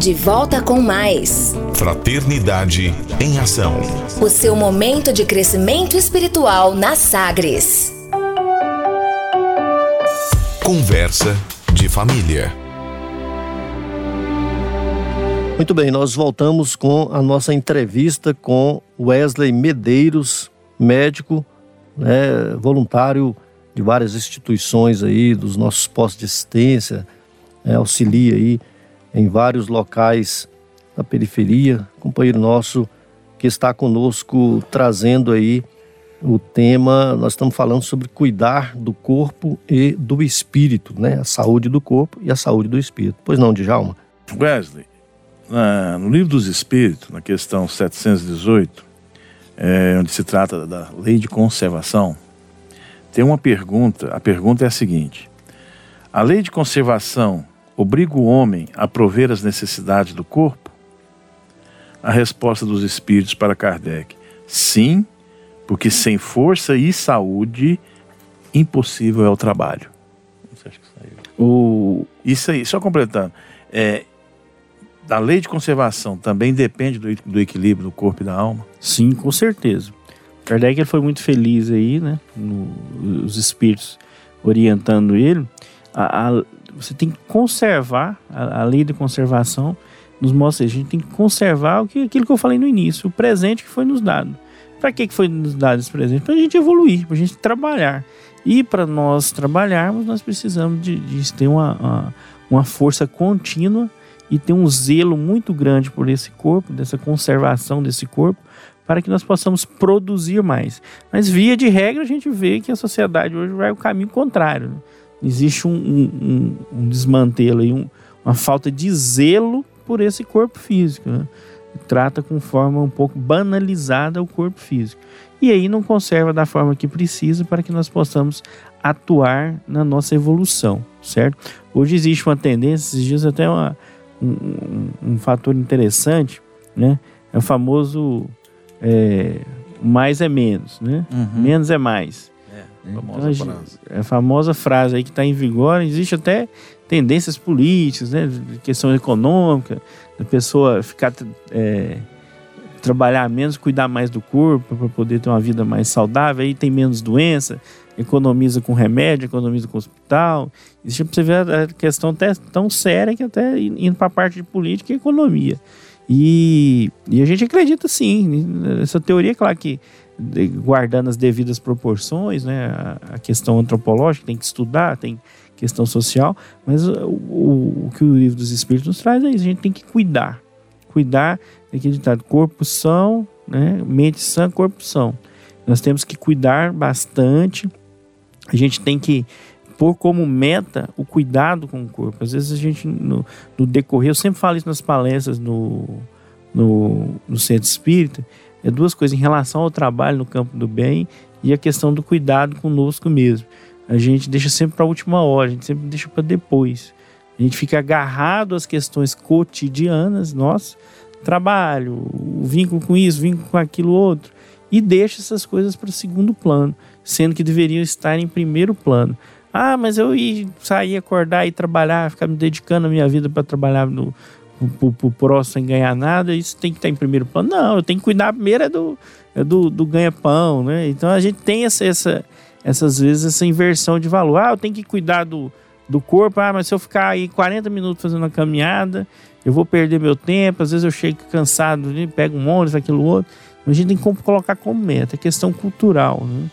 De volta com mais. Fraternidade em Ação. O seu momento de crescimento espiritual na Sagres. Conversa de família. Muito bem, nós voltamos com a nossa entrevista com Wesley Medeiros, médico, né, voluntário de várias instituições aí, dos nossos postos de assistência, né, auxilia aí em vários locais da periferia, companheiro nosso que está conosco trazendo aí o tema, nós estamos falando sobre cuidar do corpo e do espírito, né? A saúde do corpo e a saúde do espírito. Pois não, Djalma? Wesley, na, no livro dos Espíritos, na questão 718, é, onde se trata da lei de conservação, tem uma pergunta. A pergunta é a seguinte: a lei de conservação obriga o homem a prover as necessidades do corpo? A resposta dos Espíritos para Kardec: sim, porque sem força e saúde, impossível é o trabalho. Você acha que saiu? O... Isso aí, só completando. É, a lei de conservação também depende do, do, equilíbrio do corpo e da alma? Sim, com certeza. Kardec ele foi muito feliz aí, né? No, os espíritos orientando ele. A, a, você tem que conservar, a, a, lei de conservação nos mostra, a gente tem que conservar o que, aquilo que eu falei no início, o presente que foi nos dado. Para que, que foi nos dado esse presente? Para a gente evoluir, para a gente trabalhar. E para nós trabalharmos, nós precisamos de, de ter uma, uma, uma força contínua e ter um zelo muito grande por esse corpo, dessa conservação desse corpo, para que nós possamos produzir mais. Mas, via de regra, a gente vê que a sociedade hoje vai o caminho contrário. Né? Existe um, um, um desmantelo, aí, um, uma falta de zelo por esse corpo físico. Né? Trata com forma um pouco banalizada o corpo físico. E aí não conserva da forma que precisa para que nós possamos atuar na nossa evolução, certo? Hoje existe uma tendência, esses dias até uma, um, um, fator interessante, né? É o famoso é, mais é menos, né? Uhum. Menos é mais. É, famosa então, frase. É a famosa frase aí que está em vigor. Existe até tendências políticas, né? Questão econômica, da pessoa ficar é, trabalhar menos, cuidar mais do corpo para poder ter uma vida mais saudável, aí tem menos doença, economiza com remédio, economiza com hospital. Existe para você ver a questão até tão séria que até indo para a parte de política e economia. E, e a gente acredita sim, essa teoria, claro que guardando as devidas proporções, né, a, a questão antropológica tem que estudar, tem questão social, mas o, o, o, que o livro dos Espíritos nos traz é isso, a gente tem que cuidar, cuidar daquele ditado, corpo são, né, mente sã, corpo são. Nós temos que cuidar bastante, a gente tem que pôr como meta o cuidado com o corpo. Às vezes a gente, no, no decorrer, eu sempre falo isso nas palestras no, no, no centro espírita, é duas coisas em relação ao trabalho no campo do bem e a questão do cuidado conosco mesmo. A gente deixa sempre para a última hora, a gente sempre deixa para depois. A gente fica agarrado às questões cotidianas, nossa, trabalho, o vínculo com isso, vínculo com aquilo outro, e deixa essas coisas para segundo plano, sendo que deveriam estar em primeiro plano. Ah, mas eu ia sair, acordar e trabalhar, ficar me dedicando a minha vida para trabalhar no, pro, pro próximo sem ganhar nada, isso tem que estar em primeiro plano. Não, eu tenho que cuidar primeiro é do, é do, do ganha-pão, né? Então a gente tem essa, essa, essas vezes essa inversão de valor. Ah, eu tenho que cuidar do, do corpo, ah, mas se eu ficar aí 40 minutos fazendo uma caminhada, eu vou perder meu tempo, às vezes eu chego cansado, né? pego um ônibus, aquilo outro. Então, a gente tem que colocar como meta, é questão cultural, né?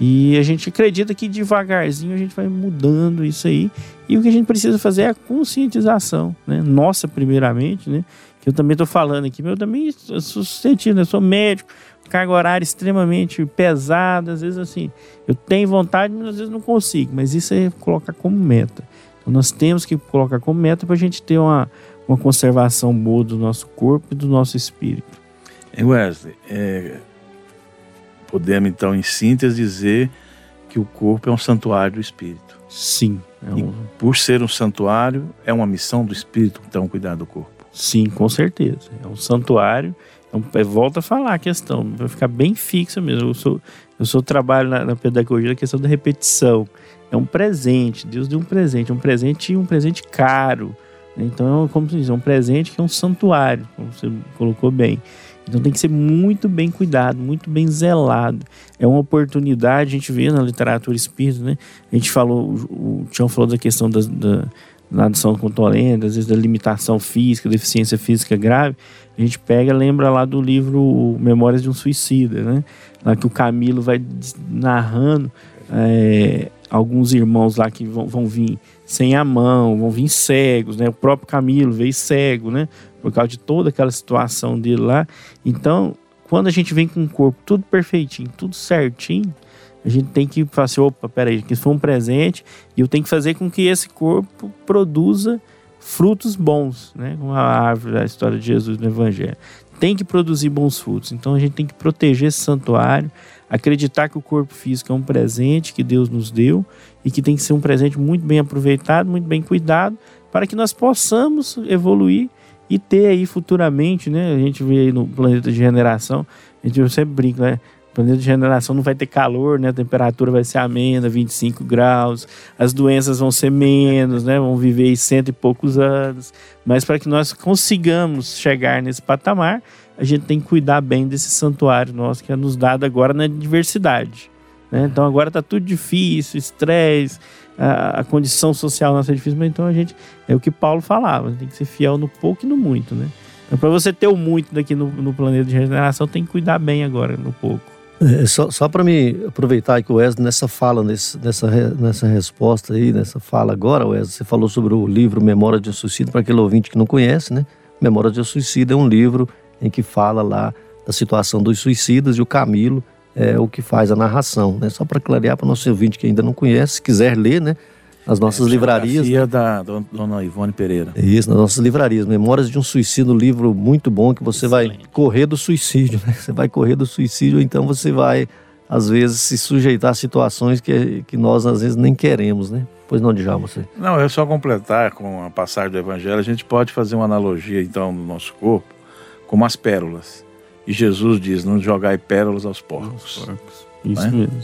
E a gente acredita que devagarzinho a gente vai mudando isso aí. E o que a gente precisa fazer é a conscientização, né? Nossa, primeiramente, né? que eu também estou falando aqui, eu também sou sentindo, eu sou médico, carga horária extremamente pesada, às vezes assim, eu tenho vontade, mas às vezes não consigo, mas isso é colocar como meta. Então nós temos que colocar como meta para a gente ter uma, uma conservação boa do nosso corpo e do nosso espírito. Wesley, é, podemos então, em síntese, dizer que o corpo é um santuário do espírito. Sim. É um... por ser um santuário, é uma missão do espírito, então, cuidar do corpo. Sim, com certeza. É um santuário. É um, é, volta a falar a questão, vai ficar bem fixa mesmo. Eu sou, eu sou trabalho na, na pedagogia da questão da repetição. É um presente, Deus deu um presente, um presente e um presente caro. Então, como se diz, é um presente que é um santuário, como você colocou bem. Então tem que ser muito bem cuidado, muito bem zelado. É uma oportunidade, a gente vê na literatura espírita, né? A gente falou, o Tião falou da questão da, da nadação com tolenda, às vezes da limitação física, deficiência física grave. A gente pega, lembra lá do livro Memórias de um Suicida, né? Lá que o Camilo vai narrando é, alguns irmãos lá que vão, vão vir sem a mão, vão vir cegos, né? O próprio Camilo veio cego, né? por causa de toda aquela situação dele lá. Então, quando a gente vem com o corpo tudo perfeitinho, tudo certinho, a gente tem que falar assim, opa, peraí, isso foi um presente e eu tenho que fazer com que esse corpo produza frutos bons, né? Como a árvore da história de Jesus no Evangelho. Tem que produzir bons frutos. Então a gente tem que proteger esse santuário, acreditar que o corpo físico é um presente que Deus nos deu e que tem que ser um presente muito bem aproveitado, muito bem cuidado, para que nós possamos evoluir e ter aí futuramente, né? A gente vê aí no planeta de generação, a gente sempre brinca, né? O planeta de generação não vai ter calor, né? A temperatura vai ser amena, 25 graus, as doenças vão ser menos, né? Vão viver aí cento e poucos anos. Mas para que nós consigamos chegar nesse patamar, a gente tem que cuidar bem desse santuário nosso que é nos dado agora na diversidade. Né? Então agora está tudo difícil, estresse, a, a, condição social nossa é difícil, mas então a gente. É o que Paulo falava, tem que ser fiel no pouco e no muito, né? Então, para você ter o muito daqui no, no, planeta de regeneração, tem que cuidar bem agora no pouco. É, só só para me aproveitar que o Wesley, nessa fala, nesse, nessa, nessa resposta aí, nessa fala agora, Wesley, você falou sobre o livro Memória de um Suicídio, para aquele ouvinte que não conhece, né? Memória de um Suicídio é um livro em que fala lá da situação dos suicidas e o Camilo é o que faz a narração, né? Só para clarear para o nosso ouvinte que ainda não conhece, se quiser ler, né? As nossas é, livrarias. Né? da dona Ivone Pereira. Isso, nas nossas livrarias. Memórias de um Suicídio, um livro muito bom que você Excelente. vai correr do suicídio, né? Você vai correr do suicídio, então você vai, às vezes, se sujeitar a situações que, que nós, às vezes, nem queremos, né? Pois não, Djalma, você. Não, é só completar com a passagem do Evangelho. A gente pode fazer uma analogia, então, no nosso corpo, como as pérolas. E Jesus diz: não jogai pérolas aos porcos. porcos. Isso é? mesmo.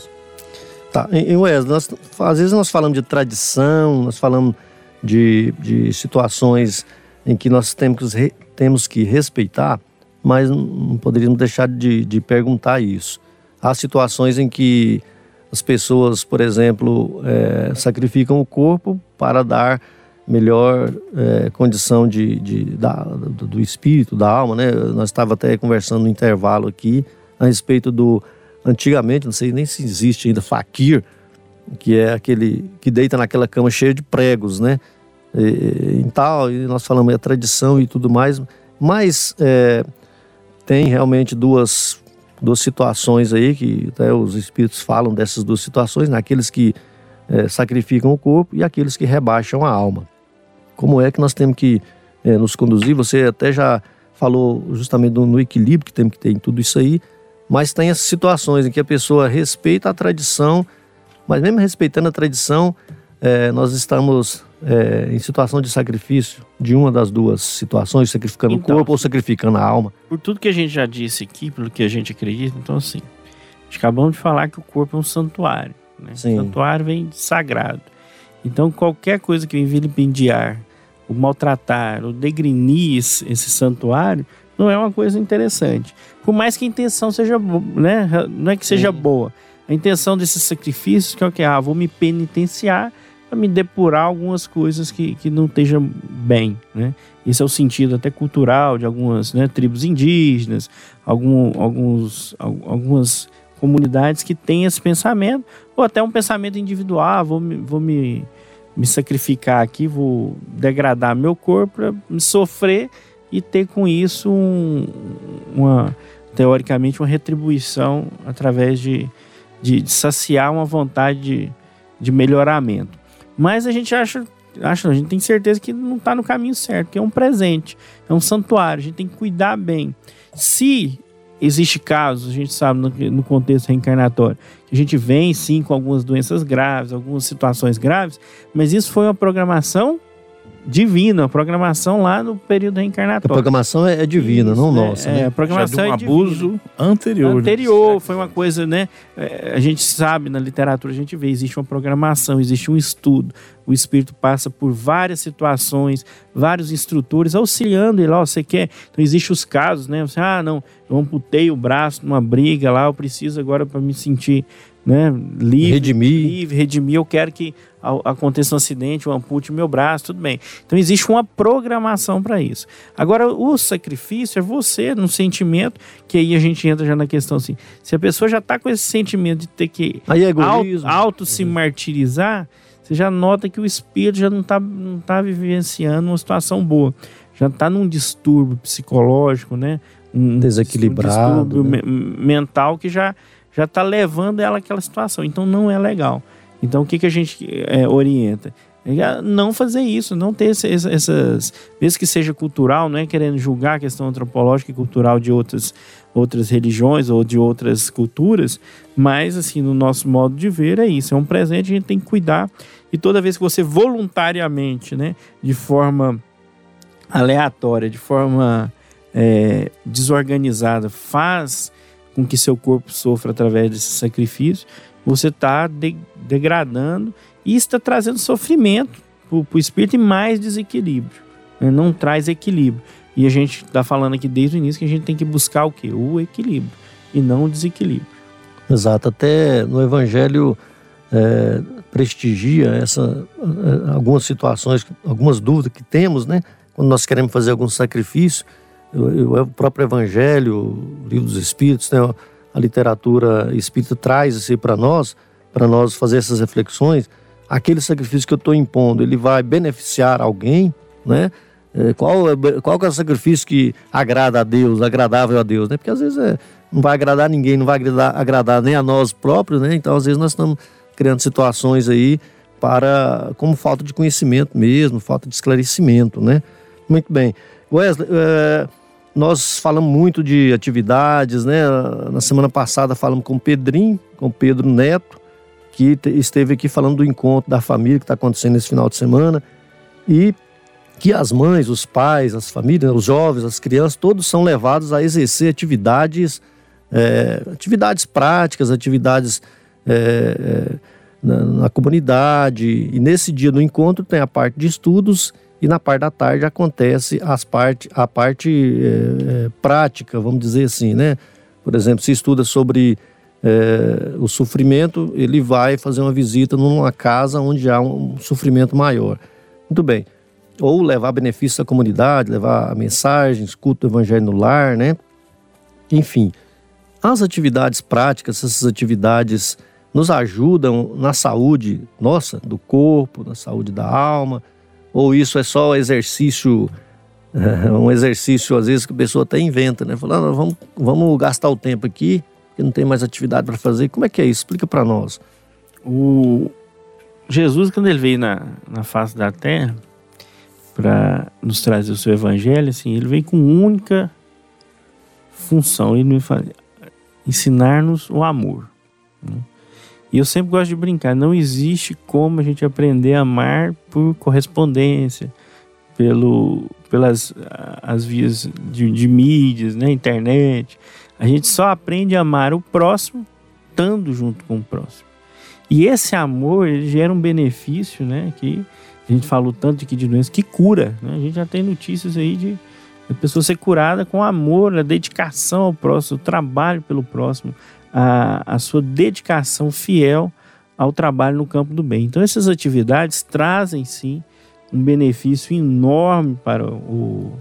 Tá, em Wesley, nós, às vezes nós falamos de tradição, nós falamos de, de situações em que nós temos, temos que respeitar, mas não poderíamos deixar de, de perguntar isso. Há situações em que as pessoas, por exemplo, é, sacrificam o corpo para dar melhor é, condição de, de da, do, do, espírito, da alma, né? Nós estava até conversando no intervalo aqui a respeito do antigamente, não sei nem se existe ainda fakir, que é aquele que deita naquela cama cheia de pregos, né? E, e tal, e nós falamos a tradição e tudo mais, mas é, tem realmente duas duas situações aí que até os espíritos falam dessas duas situações, naqueles que é, sacrificam o corpo e aqueles que rebaixam a alma como é que nós temos que é, nos conduzir. Você até já falou justamente do, no equilíbrio que temos que ter em tudo isso aí, mas tem essas situações em que a pessoa respeita a tradição, mas mesmo respeitando a tradição, é, nós estamos é, em situação de sacrifício de uma das duas situações, sacrificando então, o corpo ou sacrificando a alma. Por tudo que a gente já disse aqui, pelo que a gente acredita, então assim, acabamos de falar que o corpo é um santuário. Né? Santuário vem de sagrado. Então qualquer coisa que vem vilipendiar o maltratar, o degrinir esse, esse santuário, não é uma coisa interessante. Por mais que a intenção seja boa, né? Não é que seja Sim. boa. A intenção desses sacrifícios que é o que? Ah, vou me penitenciar para me depurar algumas coisas que, que não estejam bem, né? Esse é o sentido até cultural de algumas né, tribos indígenas, algum, alguns, algumas comunidades que têm esse pensamento, ou até um pensamento individual, ah, vou me, vou me me sacrificar aqui, vou degradar meu corpo para me sofrer e ter com isso um, uma teoricamente uma retribuição através de, de, de saciar uma vontade de, de melhoramento. Mas a gente acha acho, a gente tem certeza que não está no caminho certo, que é um presente, é um santuário, a gente tem que cuidar bem. Se existe casos, a gente sabe no, no contexto reencarnatório, que a gente vem sim com algumas doenças graves, algumas situações graves, mas isso foi uma programação divina, a programação lá no período reencarnatório. A programação é, é divina, Isso, não é, nossa. É, né? a programação um é abuso divina. anterior. né? Anterior, foi uma coisa, né? É, a gente sabe na literatura, a gente vê, existe uma programação, existe um estudo. O espírito passa por várias situações, vários instrutores auxiliando ele. Ó, você quer. Então, existem os casos, né? Você, ah, não, eu amputei o braço numa briga lá, eu preciso agora para me sentir né, livre, Redimir. livre, redimir, eu quero que aconteça um acidente, eu ampute meu braço, tudo bem. Então existe uma programação para isso. Agora, o sacrifício é você, no sentimento, que aí a gente entra já na questão assim, se a pessoa já está com esse sentimento de ter que Aí é auto, auto se martirizar, você já nota que o espírito já não está não tá vivenciando uma situação boa. Já está num distúrbio psicológico, né? Um, Desequilibrado, Um distúrbio né? me- mental que já já está levando ela àquela situação. Então não é legal. Então o que, que a gente orienta? É a não fazer isso, não ter esse- essas. Mesmo que seja cultural, não é querendo julgar a questão antropológica e cultural de outras, outras religiões ou de outras culturas, mas assim, no nosso modo de ver, é isso. É um presente, a gente tem que cuidar. E toda vez que você voluntariamente, né, de forma aleatória, de forma é, desorganizada, faz com que seu corpo sofra através desse sacrifício, você está degradando e está trazendo sofrimento para o espírito e mais desequilíbrio. né? Não traz equilíbrio. E a gente está falando aqui desde o início que a gente tem que buscar o quê? O equilíbrio e não o desequilíbrio. Exato. Até no Evangelho é, prestigia essa, é, algumas situações, algumas dúvidas que temos, né? Quando nós queremos fazer algum sacrifício, o próprio Evangelho, o Livro dos Espíritos, né? a literatura espírita traz isso para nós, para nós fazer essas reflexões. Aquele sacrifício que eu estou impondo, ele vai beneficiar alguém, né? É, qual, é, qual é o sacrifício que agrada a Deus, agradável a Deus, né? Porque às vezes é, não vai agradar ninguém, não vai agradar, agradar nem a nós próprios, né? Então às vezes nós estamos criando situações aí para como falta de conhecimento mesmo, falta de esclarecimento, né? Muito bem. Wesley, é, nós falamos muito de atividades, né? Na semana passada falamos com o Pedrinho, com o Pedro Neto, que te- esteve aqui falando do encontro da família que está acontecendo nesse final de semana e que as mães, os pais, as famílias, os jovens, as crianças, todos são levados a exercer atividades, é, atividades práticas, atividades é, é, na, na comunidade. E nesse dia do encontro tem a parte de estudos e na parte da tarde acontece as parte, a parte é, prática, vamos dizer assim, né? Por exemplo, se estuda sobre é, o sofrimento, ele vai fazer uma visita numa casa onde há um sofrimento maior. Muito bem. Ou levar benefício à comunidade, levar mensagens, culto do evangelho no lar, né? Enfim, as atividades práticas, essas atividades nos ajudam na saúde nossa, do corpo, na saúde da alma, ou isso é só exercício, é, (laughs) um exercício às vezes que a pessoa até inventa, né? Falando, vamos, vamos gastar o tempo aqui, que não tem mais atividade para fazer. Como é que é isso? Explica para nós. O Jesus, quando ele veio na, na face da terra para nos trazer o seu evangelho, assim, ele veio com única função, ele me ensinar-nos o amor. né? E eu sempre gosto de brincar, não existe como a gente aprender a amar por correspondência, pelo, pelas as vias de, de mídias, né, internet. A gente só aprende a amar o próximo estando junto com o próximo. E esse amor, ele gera um benefício, né? Que a gente falou tanto aqui de doença, que cura. Né? A gente já tem notícias aí de a pessoa ser curada com amor, a dedicação ao próximo, o trabalho pelo próximo, a, a sua dedicação fiel ao trabalho no campo do bem. Então, essas atividades trazem, sim, um benefício enorme para o,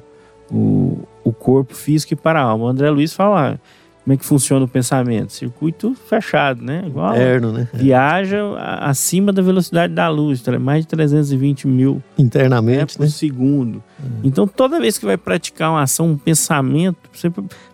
o, o corpo físico e para a alma. O André Luiz fala, como é que funciona o pensamento? Circuito fechado, né? Igual Interno, né? viaja acima da velocidade da luz, mais de 320 mil né, Internamente, por né? segundo. Então, toda vez que vai praticar uma ação, um pensamento, você,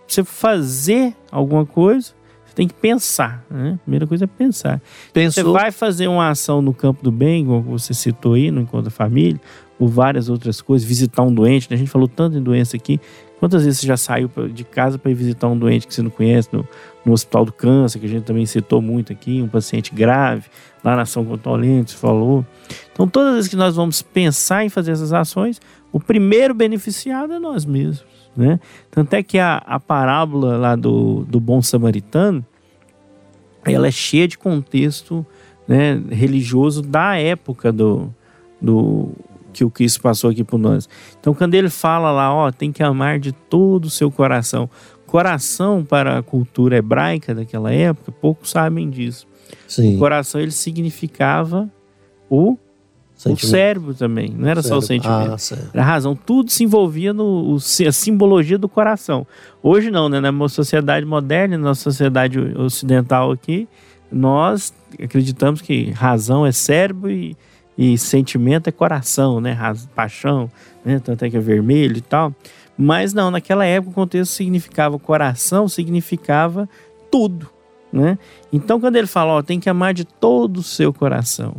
você fazer alguma coisa, você tem que pensar. Né? A primeira coisa é pensar. Você Pensou, vai fazer uma ação no campo do bem, como você citou aí, no Encontro da Família, ou várias outras coisas, visitar um doente, né? a gente falou tanto em doença aqui. Quantas vezes você já saiu de casa para ir visitar um doente que você não conhece no, no Hospital do Câncer, que a gente também citou muito aqui, um paciente grave, lá na São Contolente, falou. Então, todas as vezes que nós vamos pensar em fazer essas ações, o primeiro beneficiado é nós mesmos. Né? Tanto é que a, a parábola lá do, do bom samaritano, ela é cheia de contexto né, religioso da época do, do que o Cristo passou aqui por nós. Então, quando ele fala lá, ó, tem que amar de todo o seu coração. Coração para a cultura hebraica daquela época, poucos sabem disso. sim, O coração ele significava o, o sentimento. cérebro também, não era só o sentimento. Ah, a razão, tudo se envolvia no o- a simbologia do coração. Hoje não, né? Na sociedade moderna, na sociedade ocidental aqui, nós acreditamos que razão é cérebro e, e sentimento é coração, né? Raz- paixão, né? Tanto é que é vermelho e tal. Mas não, naquela época o contexto significava coração, significava tudo, né? Então quando ele fala, ó, tem que amar de todo o seu coração,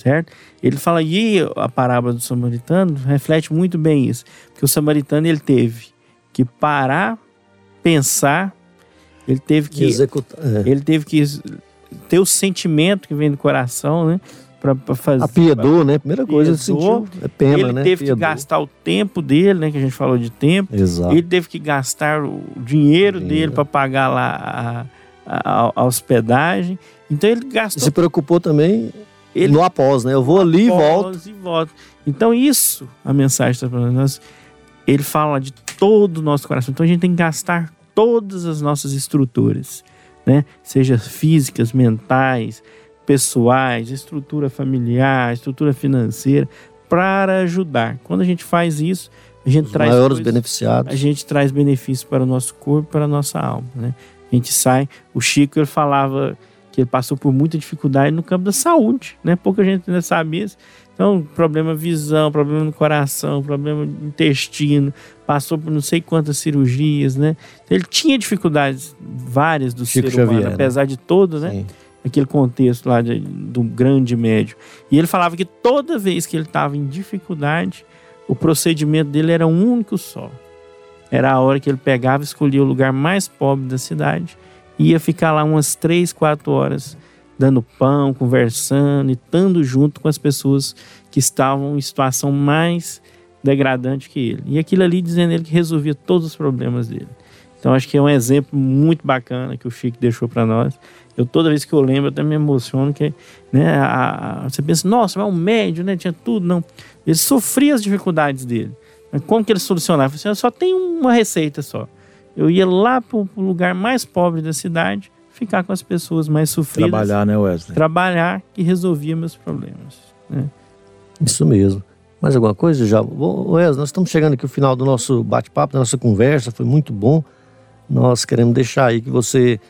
certo? Ele fala, e a parábola do samaritano reflete muito bem isso. Porque o samaritano, ele teve que parar, pensar, ele teve que, Executar. é. ele teve que ter o sentimento que vem do coração, né? Pra, pra fazer. Apiedou, né? Primeira coisa, sentiu. É pena, ele né? teve que gastar o tempo dele, né? Que a gente falou de tempo. Exato. Ele teve que gastar o dinheiro, Dinheiro. dele para pagar lá a, a- a hospedagem. Então ele E gastou se preocupou também Ele- no após, né? Eu vou ali e volto. E volta. Então, isso, a mensagem está para nós. Ele fala de todo o nosso coração. Então, a gente tem que gastar todas as nossas estruturas, né? Seja físicas, mentais, pessoais, estrutura familiar, estrutura financeira, para ajudar. Quando a gente faz isso, a gente Os traz maiores coisas- beneficiados. a gente traz benefícios para o nosso corpo, para a nossa alma, né? A gente sai, o Chico ele falava que ele passou por muita dificuldade no campo da saúde, né? Pouca gente ainda sabe isso. Então, problema visão, problema no coração, problema no intestino, passou por não sei quantas cirurgias, né? Então, ele tinha dificuldades várias do Chico ser humano, Xavier, né? apesar de todo, né? Sim. aquele contexto lá de- do grande médio. E ele falava que toda vez que ele estava em dificuldade, o procedimento dele era um único só. Era a hora que ele pegava, escolhia o lugar mais pobre da cidade, ia ficar lá umas três, quatro horas dando pão, conversando e estando junto com as pessoas que estavam em situação mais degradante que ele. E aquilo ali dizendo ele que resolvia todos os problemas dele. Então acho que é um exemplo muito bacana que o Chico deixou para nós. Eu toda vez que eu lembro, até me emociono que, né, a- a- você pensa, nossa, mas é um médio, né, tinha tudo, não. Ele sofria as dificuldades dele. Como que ele solucionava? Assim, só tem uma receita só. Eu ia lá para o lugar mais pobre da cidade, ficar com as pessoas mais sofridas, Trabalhar, né, Wesley? trabalhar e resolvia meus problemas. né? Isso mesmo. Mais alguma coisa, já? Ô, Wes, nós estamos chegando aqui ao final do nosso bate-papo, da nossa conversa, foi muito bom. Nós queremos deixar aí que você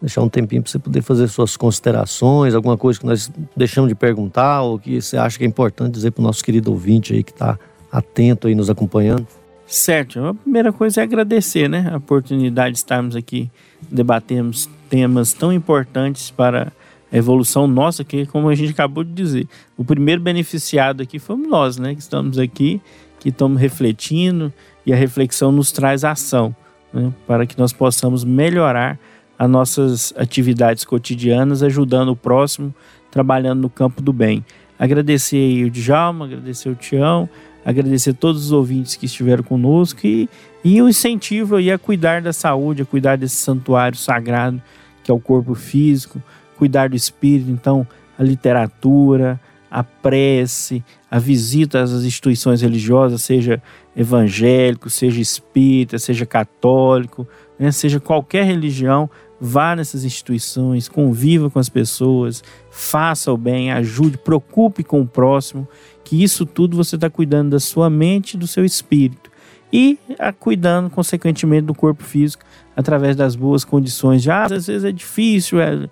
deixar um tempinho para você poder fazer suas considerações, alguma coisa que nós deixamos de perguntar ou que você acha que é importante dizer para o nosso querido ouvinte aí que está atento aí nos acompanhando. Certo, a primeira coisa é agradecer, né? A oportunidade de estarmos aqui debatemos temas tão importantes para a evolução nossa, que como a gente acabou de dizer, o primeiro beneficiado aqui fomos nós, né? Que estamos aqui, que estamos refletindo e a reflexão nos traz ação, né? Para que nós possamos melhorar as nossas atividades cotidianas, ajudando o próximo, trabalhando no campo do bem. Agradecer aí o Djalma, agradecer o Tião, agradecer todos os ouvintes que estiveram conosco e, e o incentivo aí a cuidar da saúde, a cuidar desse santuário sagrado que é o corpo físico, cuidar do espírito, então a literatura, a prece, a visita às instituições religiosas, seja evangélico, seja espírita, seja católico, né, seja qualquer religião, vá nessas instituições, conviva com as pessoas, faça o bem, ajude, preocupe com o próximo, que isso tudo você está cuidando da sua mente do seu espírito. E a, cuidando, consequentemente, do corpo físico, através das boas condições. Já às vezes é difícil, é,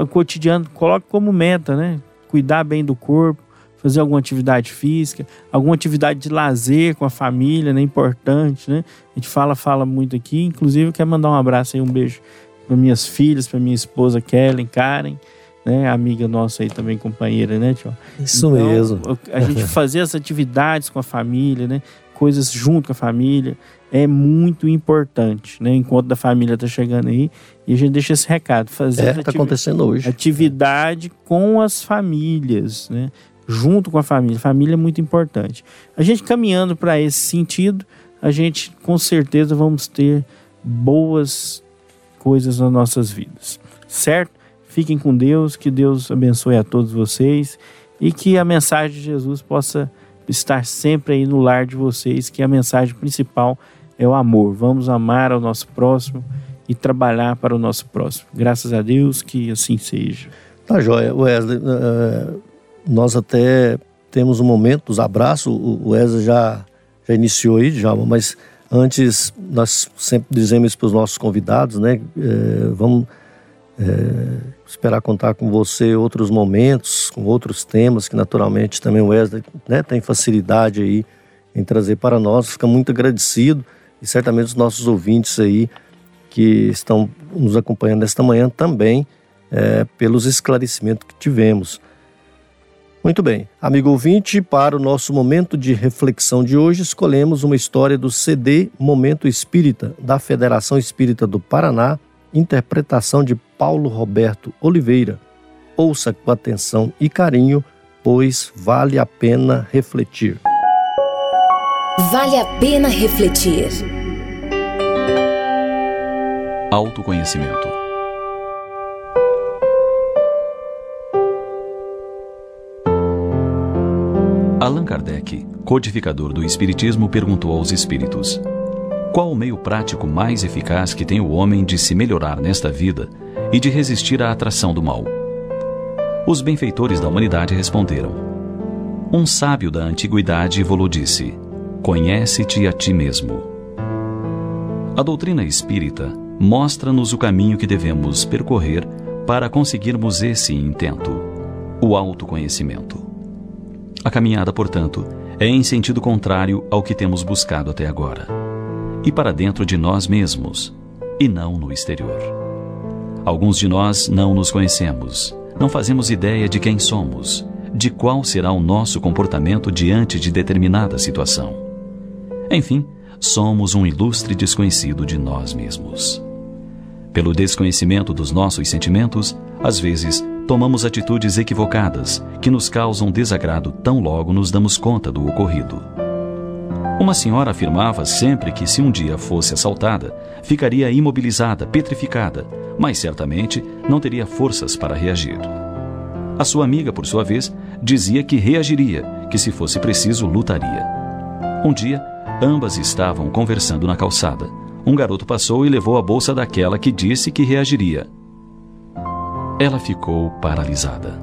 o cotidiano coloque como meta, né? Cuidar bem do corpo, fazer alguma atividade física, alguma atividade de lazer com a família, né? Importante, né? A gente fala, fala muito aqui. Inclusive, eu quero mandar um abraço e um beijo para minhas filhas, para minha esposa Kellen, Karen, né? Amiga nossa aí também, companheira, né, tio? Isso então, mesmo. A gente (laughs) fazer as atividades com a família, né? Coisas junto com a família é muito importante, né? O encontro da família está chegando aí e a gente deixa esse recado, fazer é, tá acontecendo hoje. atividade com as famílias, né? Junto com a família, família é muito importante. A gente caminhando para esse sentido, a gente com certeza vamos ter boas coisas nas nossas vidas, certo? Fiquem com Deus, que Deus abençoe a todos vocês e que a mensagem de Jesus possa estar sempre aí no lar de vocês, que a mensagem principal é o amor. Vamos amar ao nosso próximo e trabalhar para o nosso próximo. Graças a Deus que assim seja. Tá joia. Wesley, uh, nós até temos um momento dos abraços, o Wesley já, já iniciou aí, já, mas antes nós sempre dizemos para os nossos convidados, né? Uh, vamos esperar contar com você outros momentos, com outros temas que naturalmente também o Wesley né, tem facilidade aí em trazer para nós. Fica muito agradecido e certamente os nossos ouvintes aí que estão nos acompanhando esta manhã também é, pelos esclarecimentos que tivemos. Muito bem, amigo ouvinte, para o nosso momento de reflexão de hoje, escolhemos uma história do CD Momento Espírita, da Federação Espírita do Paraná, interpretação de Paulo Roberto Oliveira. Ouça com atenção e carinho, pois vale a pena refletir. Vale a pena refletir. Autoconhecimento. Allan Kardec, codificador do Espiritismo, perguntou aos espíritos: Qual o meio prático mais eficaz que tem o homem de se melhorar nesta vida e de resistir à atração do mal? Os benfeitores da humanidade responderam: Um sábio da antiguidade volou disse: Conhece-te a ti mesmo. A doutrina espírita mostra-nos o caminho que devemos percorrer para conseguirmos esse intento, o autoconhecimento. A caminhada, portanto, é em sentido contrário ao que temos buscado até agora, e para dentro de nós mesmos, e não no exterior. Alguns de nós não nos conhecemos, não fazemos ideia de quem somos, de qual será o nosso comportamento diante de determinada situação. Enfim, somos um ilustre desconhecido de nós mesmos. Pelo desconhecimento dos nossos sentimentos, às vezes tomamos atitudes equivocadas que nos causam desagrado tão logo nos damos conta do ocorrido. Uma senhora afirmava sempre que se um dia fosse assaltada, ficaria imobilizada, petrificada, mas certamente não teria forças para reagir. A sua amiga, por sua vez, dizia que reagiria, que se fosse preciso lutaria. Um dia, Ambas estavam conversando na calçada. Um garoto passou e levou a bolsa daquela que disse que reagiria. Ela ficou paralisada.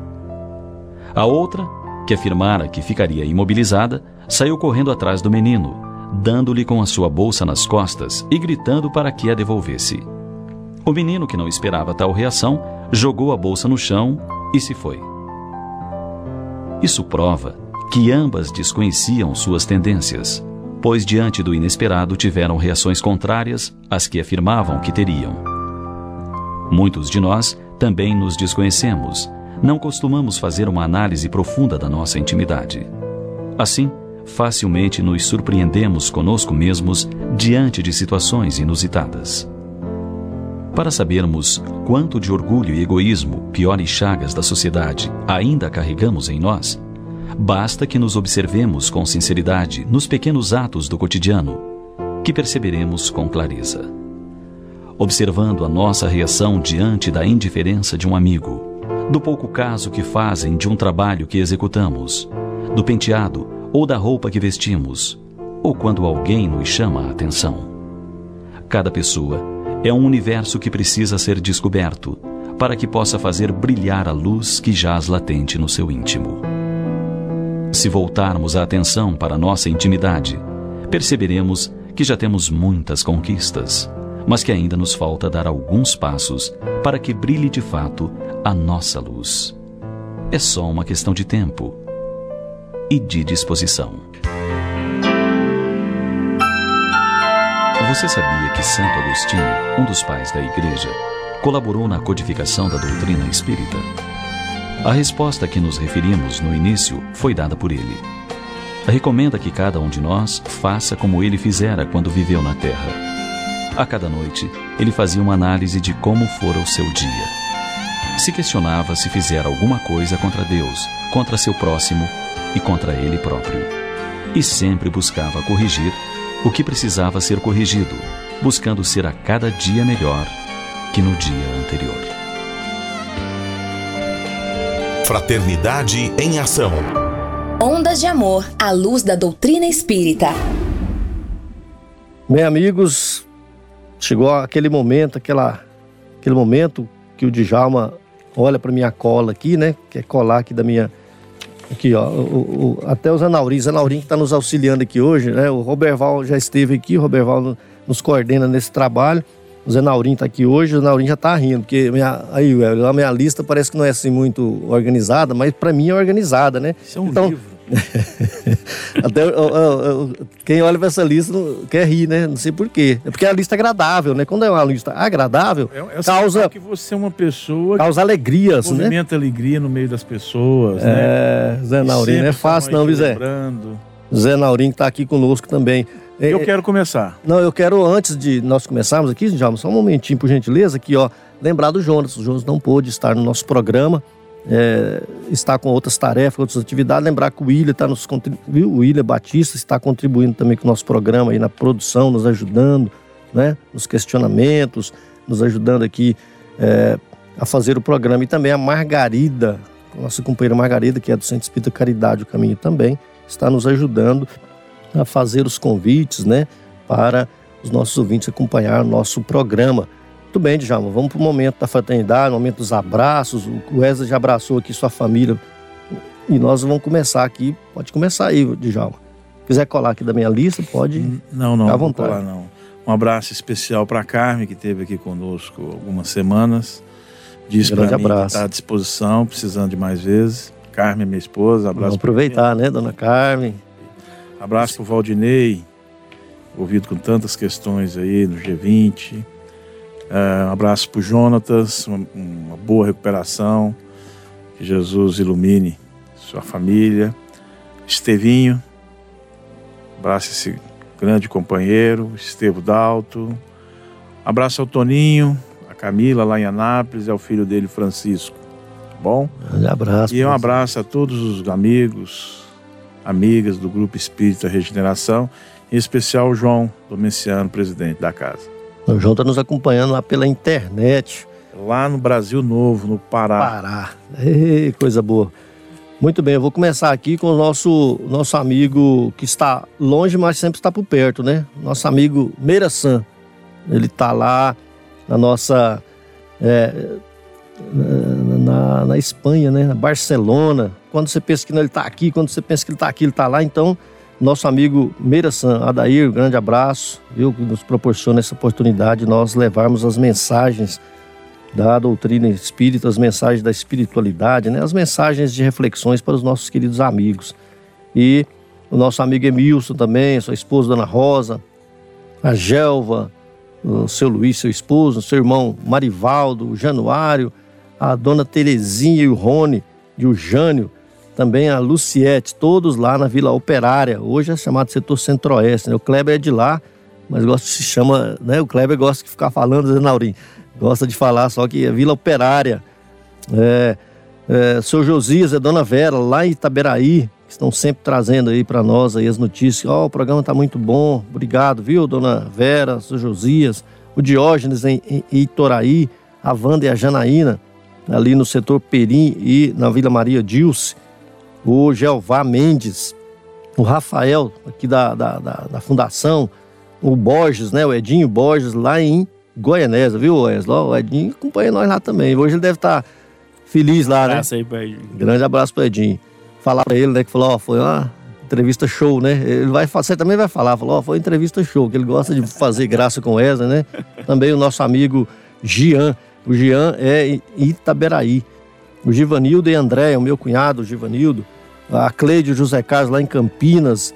A outra, que afirmara que ficaria imobilizada, saiu correndo atrás do menino, dando-lhe com a sua bolsa nas costas e gritando para que a devolvesse. O menino, que não esperava tal reação, jogou a bolsa no chão e se foi. Isso prova que ambas desconheciam suas tendências pois diante do inesperado tiveram reações contrárias às que afirmavam que teriam. Muitos de nós também nos desconhecemos, não costumamos fazer uma análise profunda da nossa intimidade. Assim, facilmente nos surpreendemos conosco mesmos diante de situações inusitadas. Para sabermos quanto de orgulho e egoísmo, piores chagas da sociedade, ainda carregamos em nós, Basta que nos observemos com sinceridade nos pequenos atos do cotidiano, que perceberemos com clareza. Observando a nossa reação diante da indiferença de um amigo, do pouco caso que fazem de um trabalho que executamos, do penteado ou da roupa que vestimos, ou quando alguém nos chama a atenção. Cada pessoa é um universo que precisa ser descoberto para que possa fazer brilhar a luz que jaz latente no seu íntimo. Se voltarmos a atenção para nossa intimidade, perceberemos que já temos muitas conquistas, mas que ainda nos falta dar alguns passos para que brilhe de fato a nossa luz. É só uma questão de tempo e de disposição. Você sabia que Santo Agostinho, um dos pais da Igreja, colaborou na codificação da doutrina espírita? A resposta a que nos referimos no início foi dada por ele. Recomenda que cada um de nós faça como ele fizera quando viveu na Terra. A cada noite, ele fazia uma análise de como fora o seu dia. Se questionava se fizera alguma coisa contra Deus, contra seu próximo e contra ele próprio. E sempre buscava corrigir o que precisava ser corrigido, buscando ser a cada dia melhor que no dia anterior. Fraternidade em Ação. Ondas de Amor à luz da doutrina espírita. Bem, amigos, chegou aquele momento, aquela, aquele momento que o Djalma olha para minha cola aqui, né? Quer colar aqui da minha. Aqui, ó. O, o, até o Zanaurim, Zanaurim que está nos auxiliando aqui hoje, né? O Roberval já esteve aqui, o Roberval nos coordena nesse trabalho. O Zé Naurim está aqui hoje, o Naurim já está rindo, porque minha, aí, a minha lista parece que não é assim muito organizada, mas para mim é organizada, né? Isso é um então, livro. (laughs) Até eu, eu, eu, quem olha para essa lista não, quer rir, né? Não sei porquê. É porque a lista é agradável, né? Quando é uma lista agradável, É, é causa, que você é uma pessoa causa alegrias, que né? movimenta alegria no meio das pessoas, né? É, Zé Naurim, não é fácil não, viu, Zé? Lembrando. Zé Naurim que tá aqui conosco também. É, Eu é, quero começar. Não, eu quero, antes de nós começarmos aqui, Djalma, só um momentinho, por gentileza, aqui, ó, lembrar do Jonas. O Jonas não pôde estar no nosso programa, é, está com outras tarefas, outras atividades. Lembrar que o William está nos contribuindo, o William Batista está contribuindo também com o nosso programa aí na produção, nos ajudando, né, nos questionamentos, nos ajudando aqui é, a fazer o programa. E também a Margarida, nossa companheira Margarida, que é do Centro Espírita Caridade, o Caminho também, está nos ajudando a fazer os convites, né, para os nossos ouvintes acompanhar o nosso programa. Muito bem, Djalma, vamos para o momento da fraternidade, o momento dos abraços. O Wesley já abraçou aqui sua família e nós vamos começar aqui. Pode começar aí, Djalma. Quiser colar aqui da minha lista, pode. Não, não, à não vontade. colar, não. Um abraço especial para a Carmen, que esteve aqui conosco algumas semanas. Diz Grande para mim que abraço. está à disposição, precisando de mais vezes. Carmen, minha esposa, abraço. Vamos aproveitar, né, dona Carmen? Abraço para o Valdinei, envolvido com tantas questões aí no G20. É, um abraço para o Jonatas, uma, uma boa recuperação. Que Jesus ilumine sua família. Estevinho, abraço esse grande companheiro, Estevo Dalto. Abraço ao Toninho, a Camila lá em Anápolis, e ao filho dele, Francisco. Tá bom? Grande abraço. E um abraço a todos os amigos, amigas do Grupo Espírita Regeneração, em especial o João Domenciano, presidente da casa. O João está nos acompanhando lá pela internet. Lá no Brasil Novo, no Pará. Pará. Ei, coisa boa. Muito bem, eu vou começar aqui com o nosso, nosso amigo que está longe, mas sempre está por perto, né? Nosso amigo Meira San. Ele está lá na nossa. é, na, na- na Espanha, né? Na Barcelona. Quando você pensa que não, ele está aqui, quando você pensa que ele está aqui, ele está lá. Então, nosso amigo Meira San, Adair, um grande abraço, viu? Que nos proporciona essa oportunidade de nós levarmos as mensagens da doutrina espírita, as mensagens da espiritualidade, né? as mensagens de reflexões para os nossos queridos amigos. E o nosso amigo Emilson também, sua esposa Dona Rosa, a Gelva, o seu Luiz, seu esposo, seu irmão Marivaldo, o Januário, a Dona Terezinha e o Rony, e o Jânio, também a Luciete, todos lá na Vila Operária. Hoje é chamado setor centro-oeste, né? O Kleber é de lá, mas gosta se chama, né? O Kleber gosta de ficar falando, Zé Naurim gosta de falar, só que é Vila Operária. É, é, seu Josias e Dona Vera, lá em Itaberaí, que estão sempre trazendo aí para nós aí as notícias. Ó, o programa tá muito bom, obrigado, viu, Dona Vera, seu Josias, o Diógenes em, em Itoraí, a Wanda e a Janaína, ali no setor Perim e na Vila Maria Dilce, o Jeová Mendes, o Rafael, aqui da, da, da, da Fundação, o Borges, né, o Edinho Borges, lá em Goianésia, viu, Wesley? Ó, O Edinho acompanha nós lá também. Hoje ele deve estar feliz lá, né? Abraço aí, pai. Grande abraço pro Edinho. Falar pra ele, né, que falou, ó, foi uma entrevista show, né? Ele vai, você também vai falar, falou, oh, foi entrevista show, que ele gosta de fazer graça com essa, né? Também o nosso amigo Gian. O Gian é em Itaberaí. O Givanildo e André, o meu cunhado, o Givanildo. A Cleide José Carlos lá em Campinas.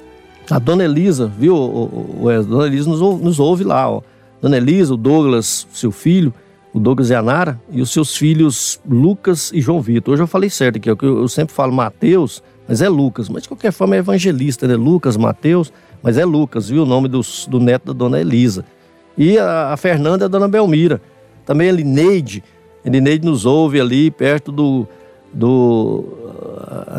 A Dona Elisa, viu? O, a Dona Elisa nos, nos ouve lá, ó. Dona Elisa, o Douglas, seu filho, o Douglas e a Nara, e os seus filhos Lucas e João Vitor. Hoje eu falei certo aqui, ó, eu sempre falo Mateus, mas é Lucas. Mas de qualquer forma é evangelista, né? Lucas, Mateus, mas é Lucas, viu? O nome do, do neto da dona Elisa. E a, a Fernanda é a dona Belmira. Também a Lineide. A Lineide nos ouve ali perto do. Do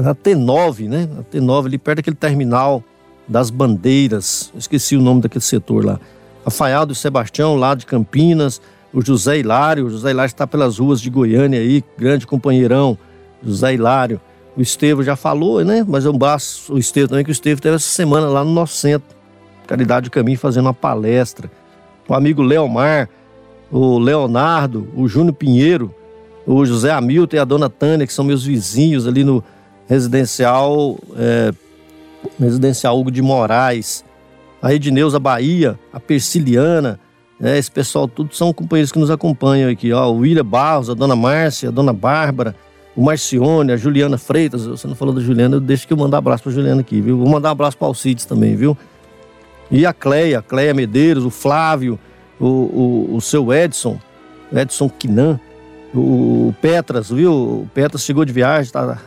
na T9, né? Na T9, ali perto daquele terminal das bandeiras. Eu esqueci o nome daquele setor lá. Rafael do Sebastião, lá de Campinas. O José Hilário. O José Hilário está pelas ruas de Goiânia aí, grande companheirão. José Hilário. O Estevam já falou, né? Mas um braço, o Estevam também, que o Estevam teve essa semana lá no nosso centro, Caridade do Caminho, fazendo uma palestra. O amigo Leomar, o Leonardo, o Júnior Pinheiro, o José Hamilton e a dona Tânia, que são meus vizinhos ali no residencial, é, residencial Hugo de Moraes. A Edneuza Bahia, a Persiliana, né? esse pessoal tudo são companheiros que nos acompanham aqui. Ó, o William Barros, a dona Márcia, a dona Bárbara, o Marcione, a Juliana Freitas. Você não falou da Juliana, eu deixo que eu mandar abraço pra Juliana aqui, viu? Vou mandar abraço para Alcides também, viu? E a Cleia, a Cleia Medeiros, o Flávio, o, o, o seu Edson, Edson Quinan, o Petras, viu? O Petras chegou de viagem, tá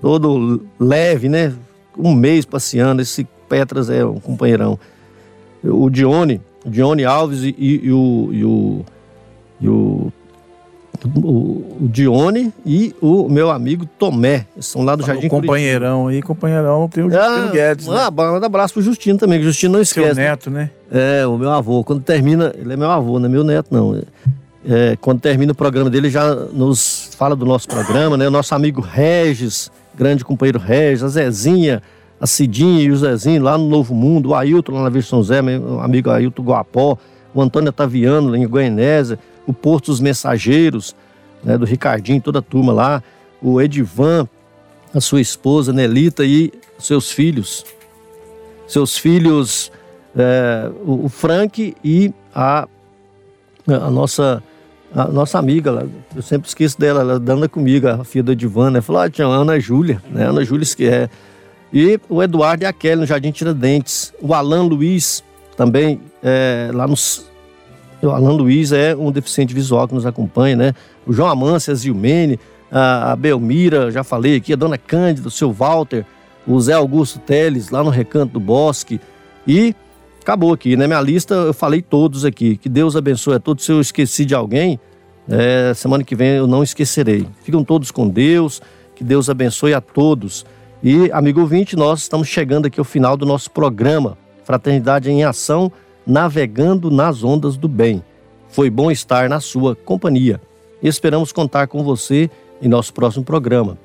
todo leve, né? Um mês passeando. Esse Petras é um companheirão. O Dione, o Dione Alves e, e, o, e o, e o o, o Dione e o meu amigo Tomé. Eles são lá do Jardim o companheirão aí, companheirão tem o Justino ah, Guedes. Né? Ah, manda abraço pro Justino também, que o Justino não esquece. Seu neto, né? É, o meu avô. Quando termina, ele é meu avô, não é meu neto, não. É, quando termina o programa dele, já nos fala do nosso programa, né? O nosso amigo Regis, grande companheiro Regis, a Zezinha, a Cidinha e o Zezinho lá no Novo Mundo, o Ailton lá na Vila São José, meu amigo Ailton Guapó, o Antônio Otaviano lá em Goianésia, o Porto dos Mensageiros, né, do Ricardinho, toda a turma lá, o Edivan, a sua esposa Nelita e seus filhos. Seus filhos, é, o, Frank e a, a nossa a nossa amiga, eu sempre esqueço dela, ela anda comigo, a filha do Edivan, né? Falou, ah, tinha Ana Júlia, né? Ana Júlia que é. E o Eduardo e a Kelly no Jardim Tiradentes. O Alan Luiz, também é, lá nos o Alan Luiz é um deficiente visual que nos acompanha, né? O João Amância, a Zilmene, a, Belmira, já falei aqui, a Dona Cândida, o seu Walter, o Zé Augusto Teles, lá no Recanto do Bosque. E acabou aqui, né? Minha lista eu falei todos aqui. Que Deus abençoe a todos. Se eu esqueci de alguém, é, semana que vem eu não esquecerei. Ficam todos com Deus. Que Deus abençoe a todos. E, amigo ouvinte, nós estamos chegando aqui ao final do nosso programa Fraternidade em Ação navegando nas ondas do bem. Foi bom estar na sua companhia. Esperamos contar com você em nosso próximo programa.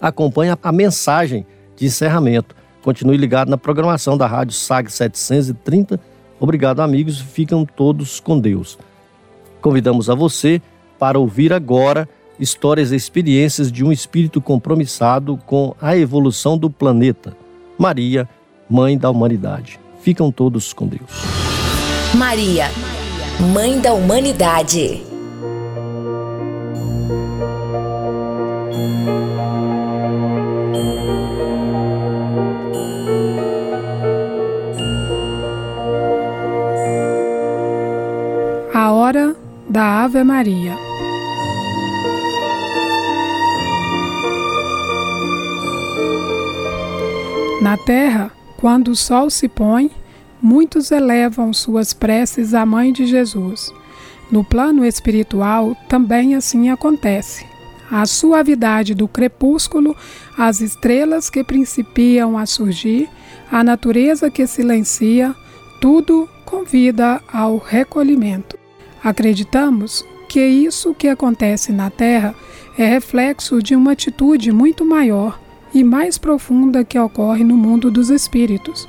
Acompanhe a mensagem de encerramento. Continue ligado na programação da Rádio SAG 730. Obrigado, amigos. Ficam todos com Deus. Convidamos a você para ouvir agora histórias e experiências de um espírito compromissado com a evolução do planeta. Maria, Mãe da Humanidade. Ficam todos com Deus. Maria, Mãe da Humanidade. A hora da Ave Maria. Na terra, quando o sol se põe, muitos elevam suas preces à Mãe de Jesus. No plano espiritual também assim acontece. A suavidade do crepúsculo, as estrelas que principiam a surgir, a natureza que silencia, tudo convida ao recolhimento. Acreditamos que isso que acontece na Terra é reflexo de uma atitude muito maior e mais profunda que ocorre no mundo dos espíritos.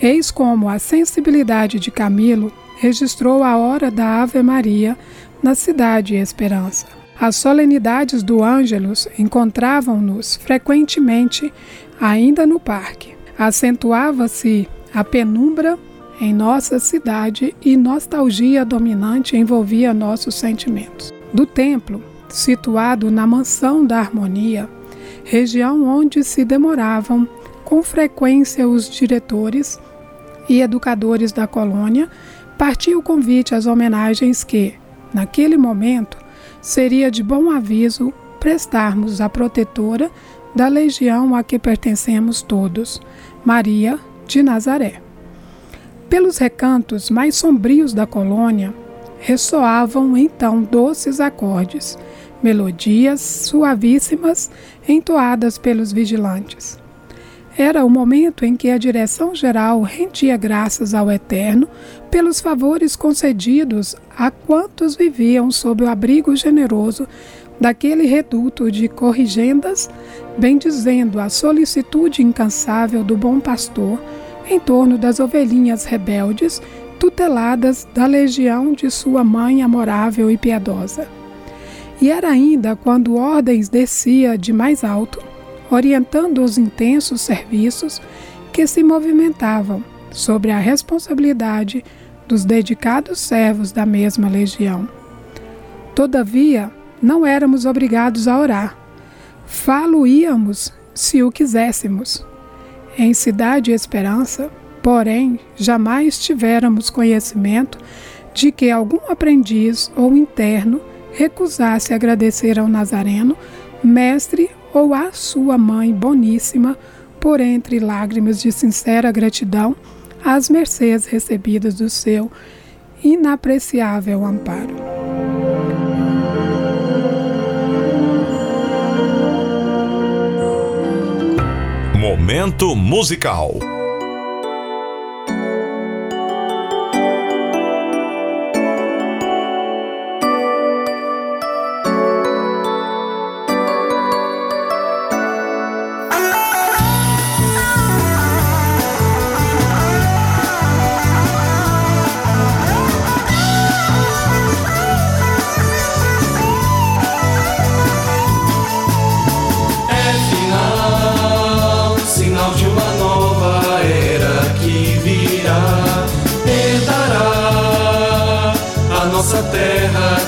Eis como a sensibilidade de Camilo registrou a hora da Ave Maria na cidade Esperança. As solenidades do Ângelus encontravam-nos frequentemente ainda no parque. Acentuava-se a penumbra em nossa cidade e nostalgia dominante envolvia nossos sentimentos. Do templo, situado na mansão da harmonia, região onde se demoravam com frequência os diretores e educadores da colônia, partiu o convite às homenagens que, naquele momento, seria de bom aviso prestarmos à protetora da legião a que pertencemos todos, Maria de Nazaré. Pelos recantos mais sombrios da colônia, ressoavam então doces acordes, melodias suavíssimas entoadas pelos vigilantes. Era o momento em que a direção-geral rendia graças ao Eterno pelos favores concedidos a quantos viviam sob o abrigo generoso daquele reduto de corrigendas, bendizendo a solicitude incansável do bom pastor em torno das ovelhinhas rebeldes, tuteladas da legião de sua mãe amorável e piedosa. E era ainda quando ordens descia de mais alto, orientando os intensos serviços que se movimentavam sobre a responsabilidade dos dedicados servos da mesma legião. Todavia, não éramos obrigados a orar. Falo-íamos se o quiséssemos. Em Cidade e Esperança, porém, jamais tivéramos conhecimento de que algum aprendiz ou interno recusasse agradecer ao Nazareno, mestre ou à sua mãe boníssima, por entre lágrimas de sincera gratidão, as mercês recebidas do seu inapreciável amparo. Momento musical.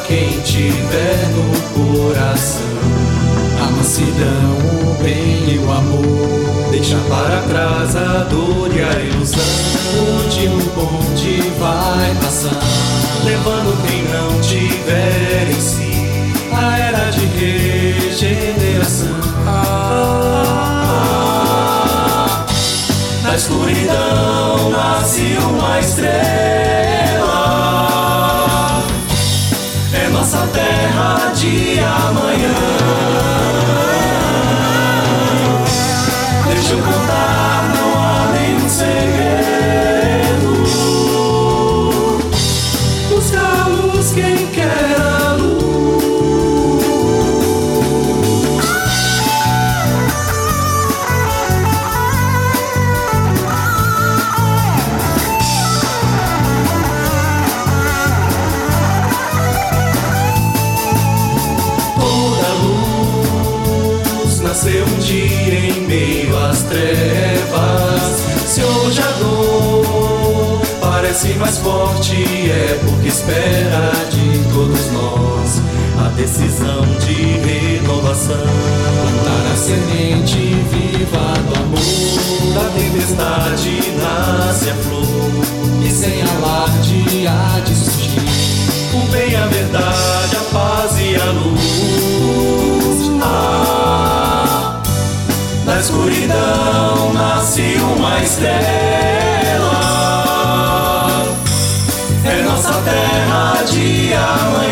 quem tiver no coração a mansidão, o bem e o amor. Deixa para trás a dor e a ilusão. O último bonde vai passar, levando quem não tiver em si a era de regeneração. Ah, ah, ah, Na escuridão nasce uma estrela. you. Mais forte é porque espera de todos nós a decisão de renovação. Plantar a semente viva do amor, da tempestade nasce a flor, e sem alarde há de surgir o bem, a verdade, a paz e a luz. Ah, na escuridão nasce uma estrela de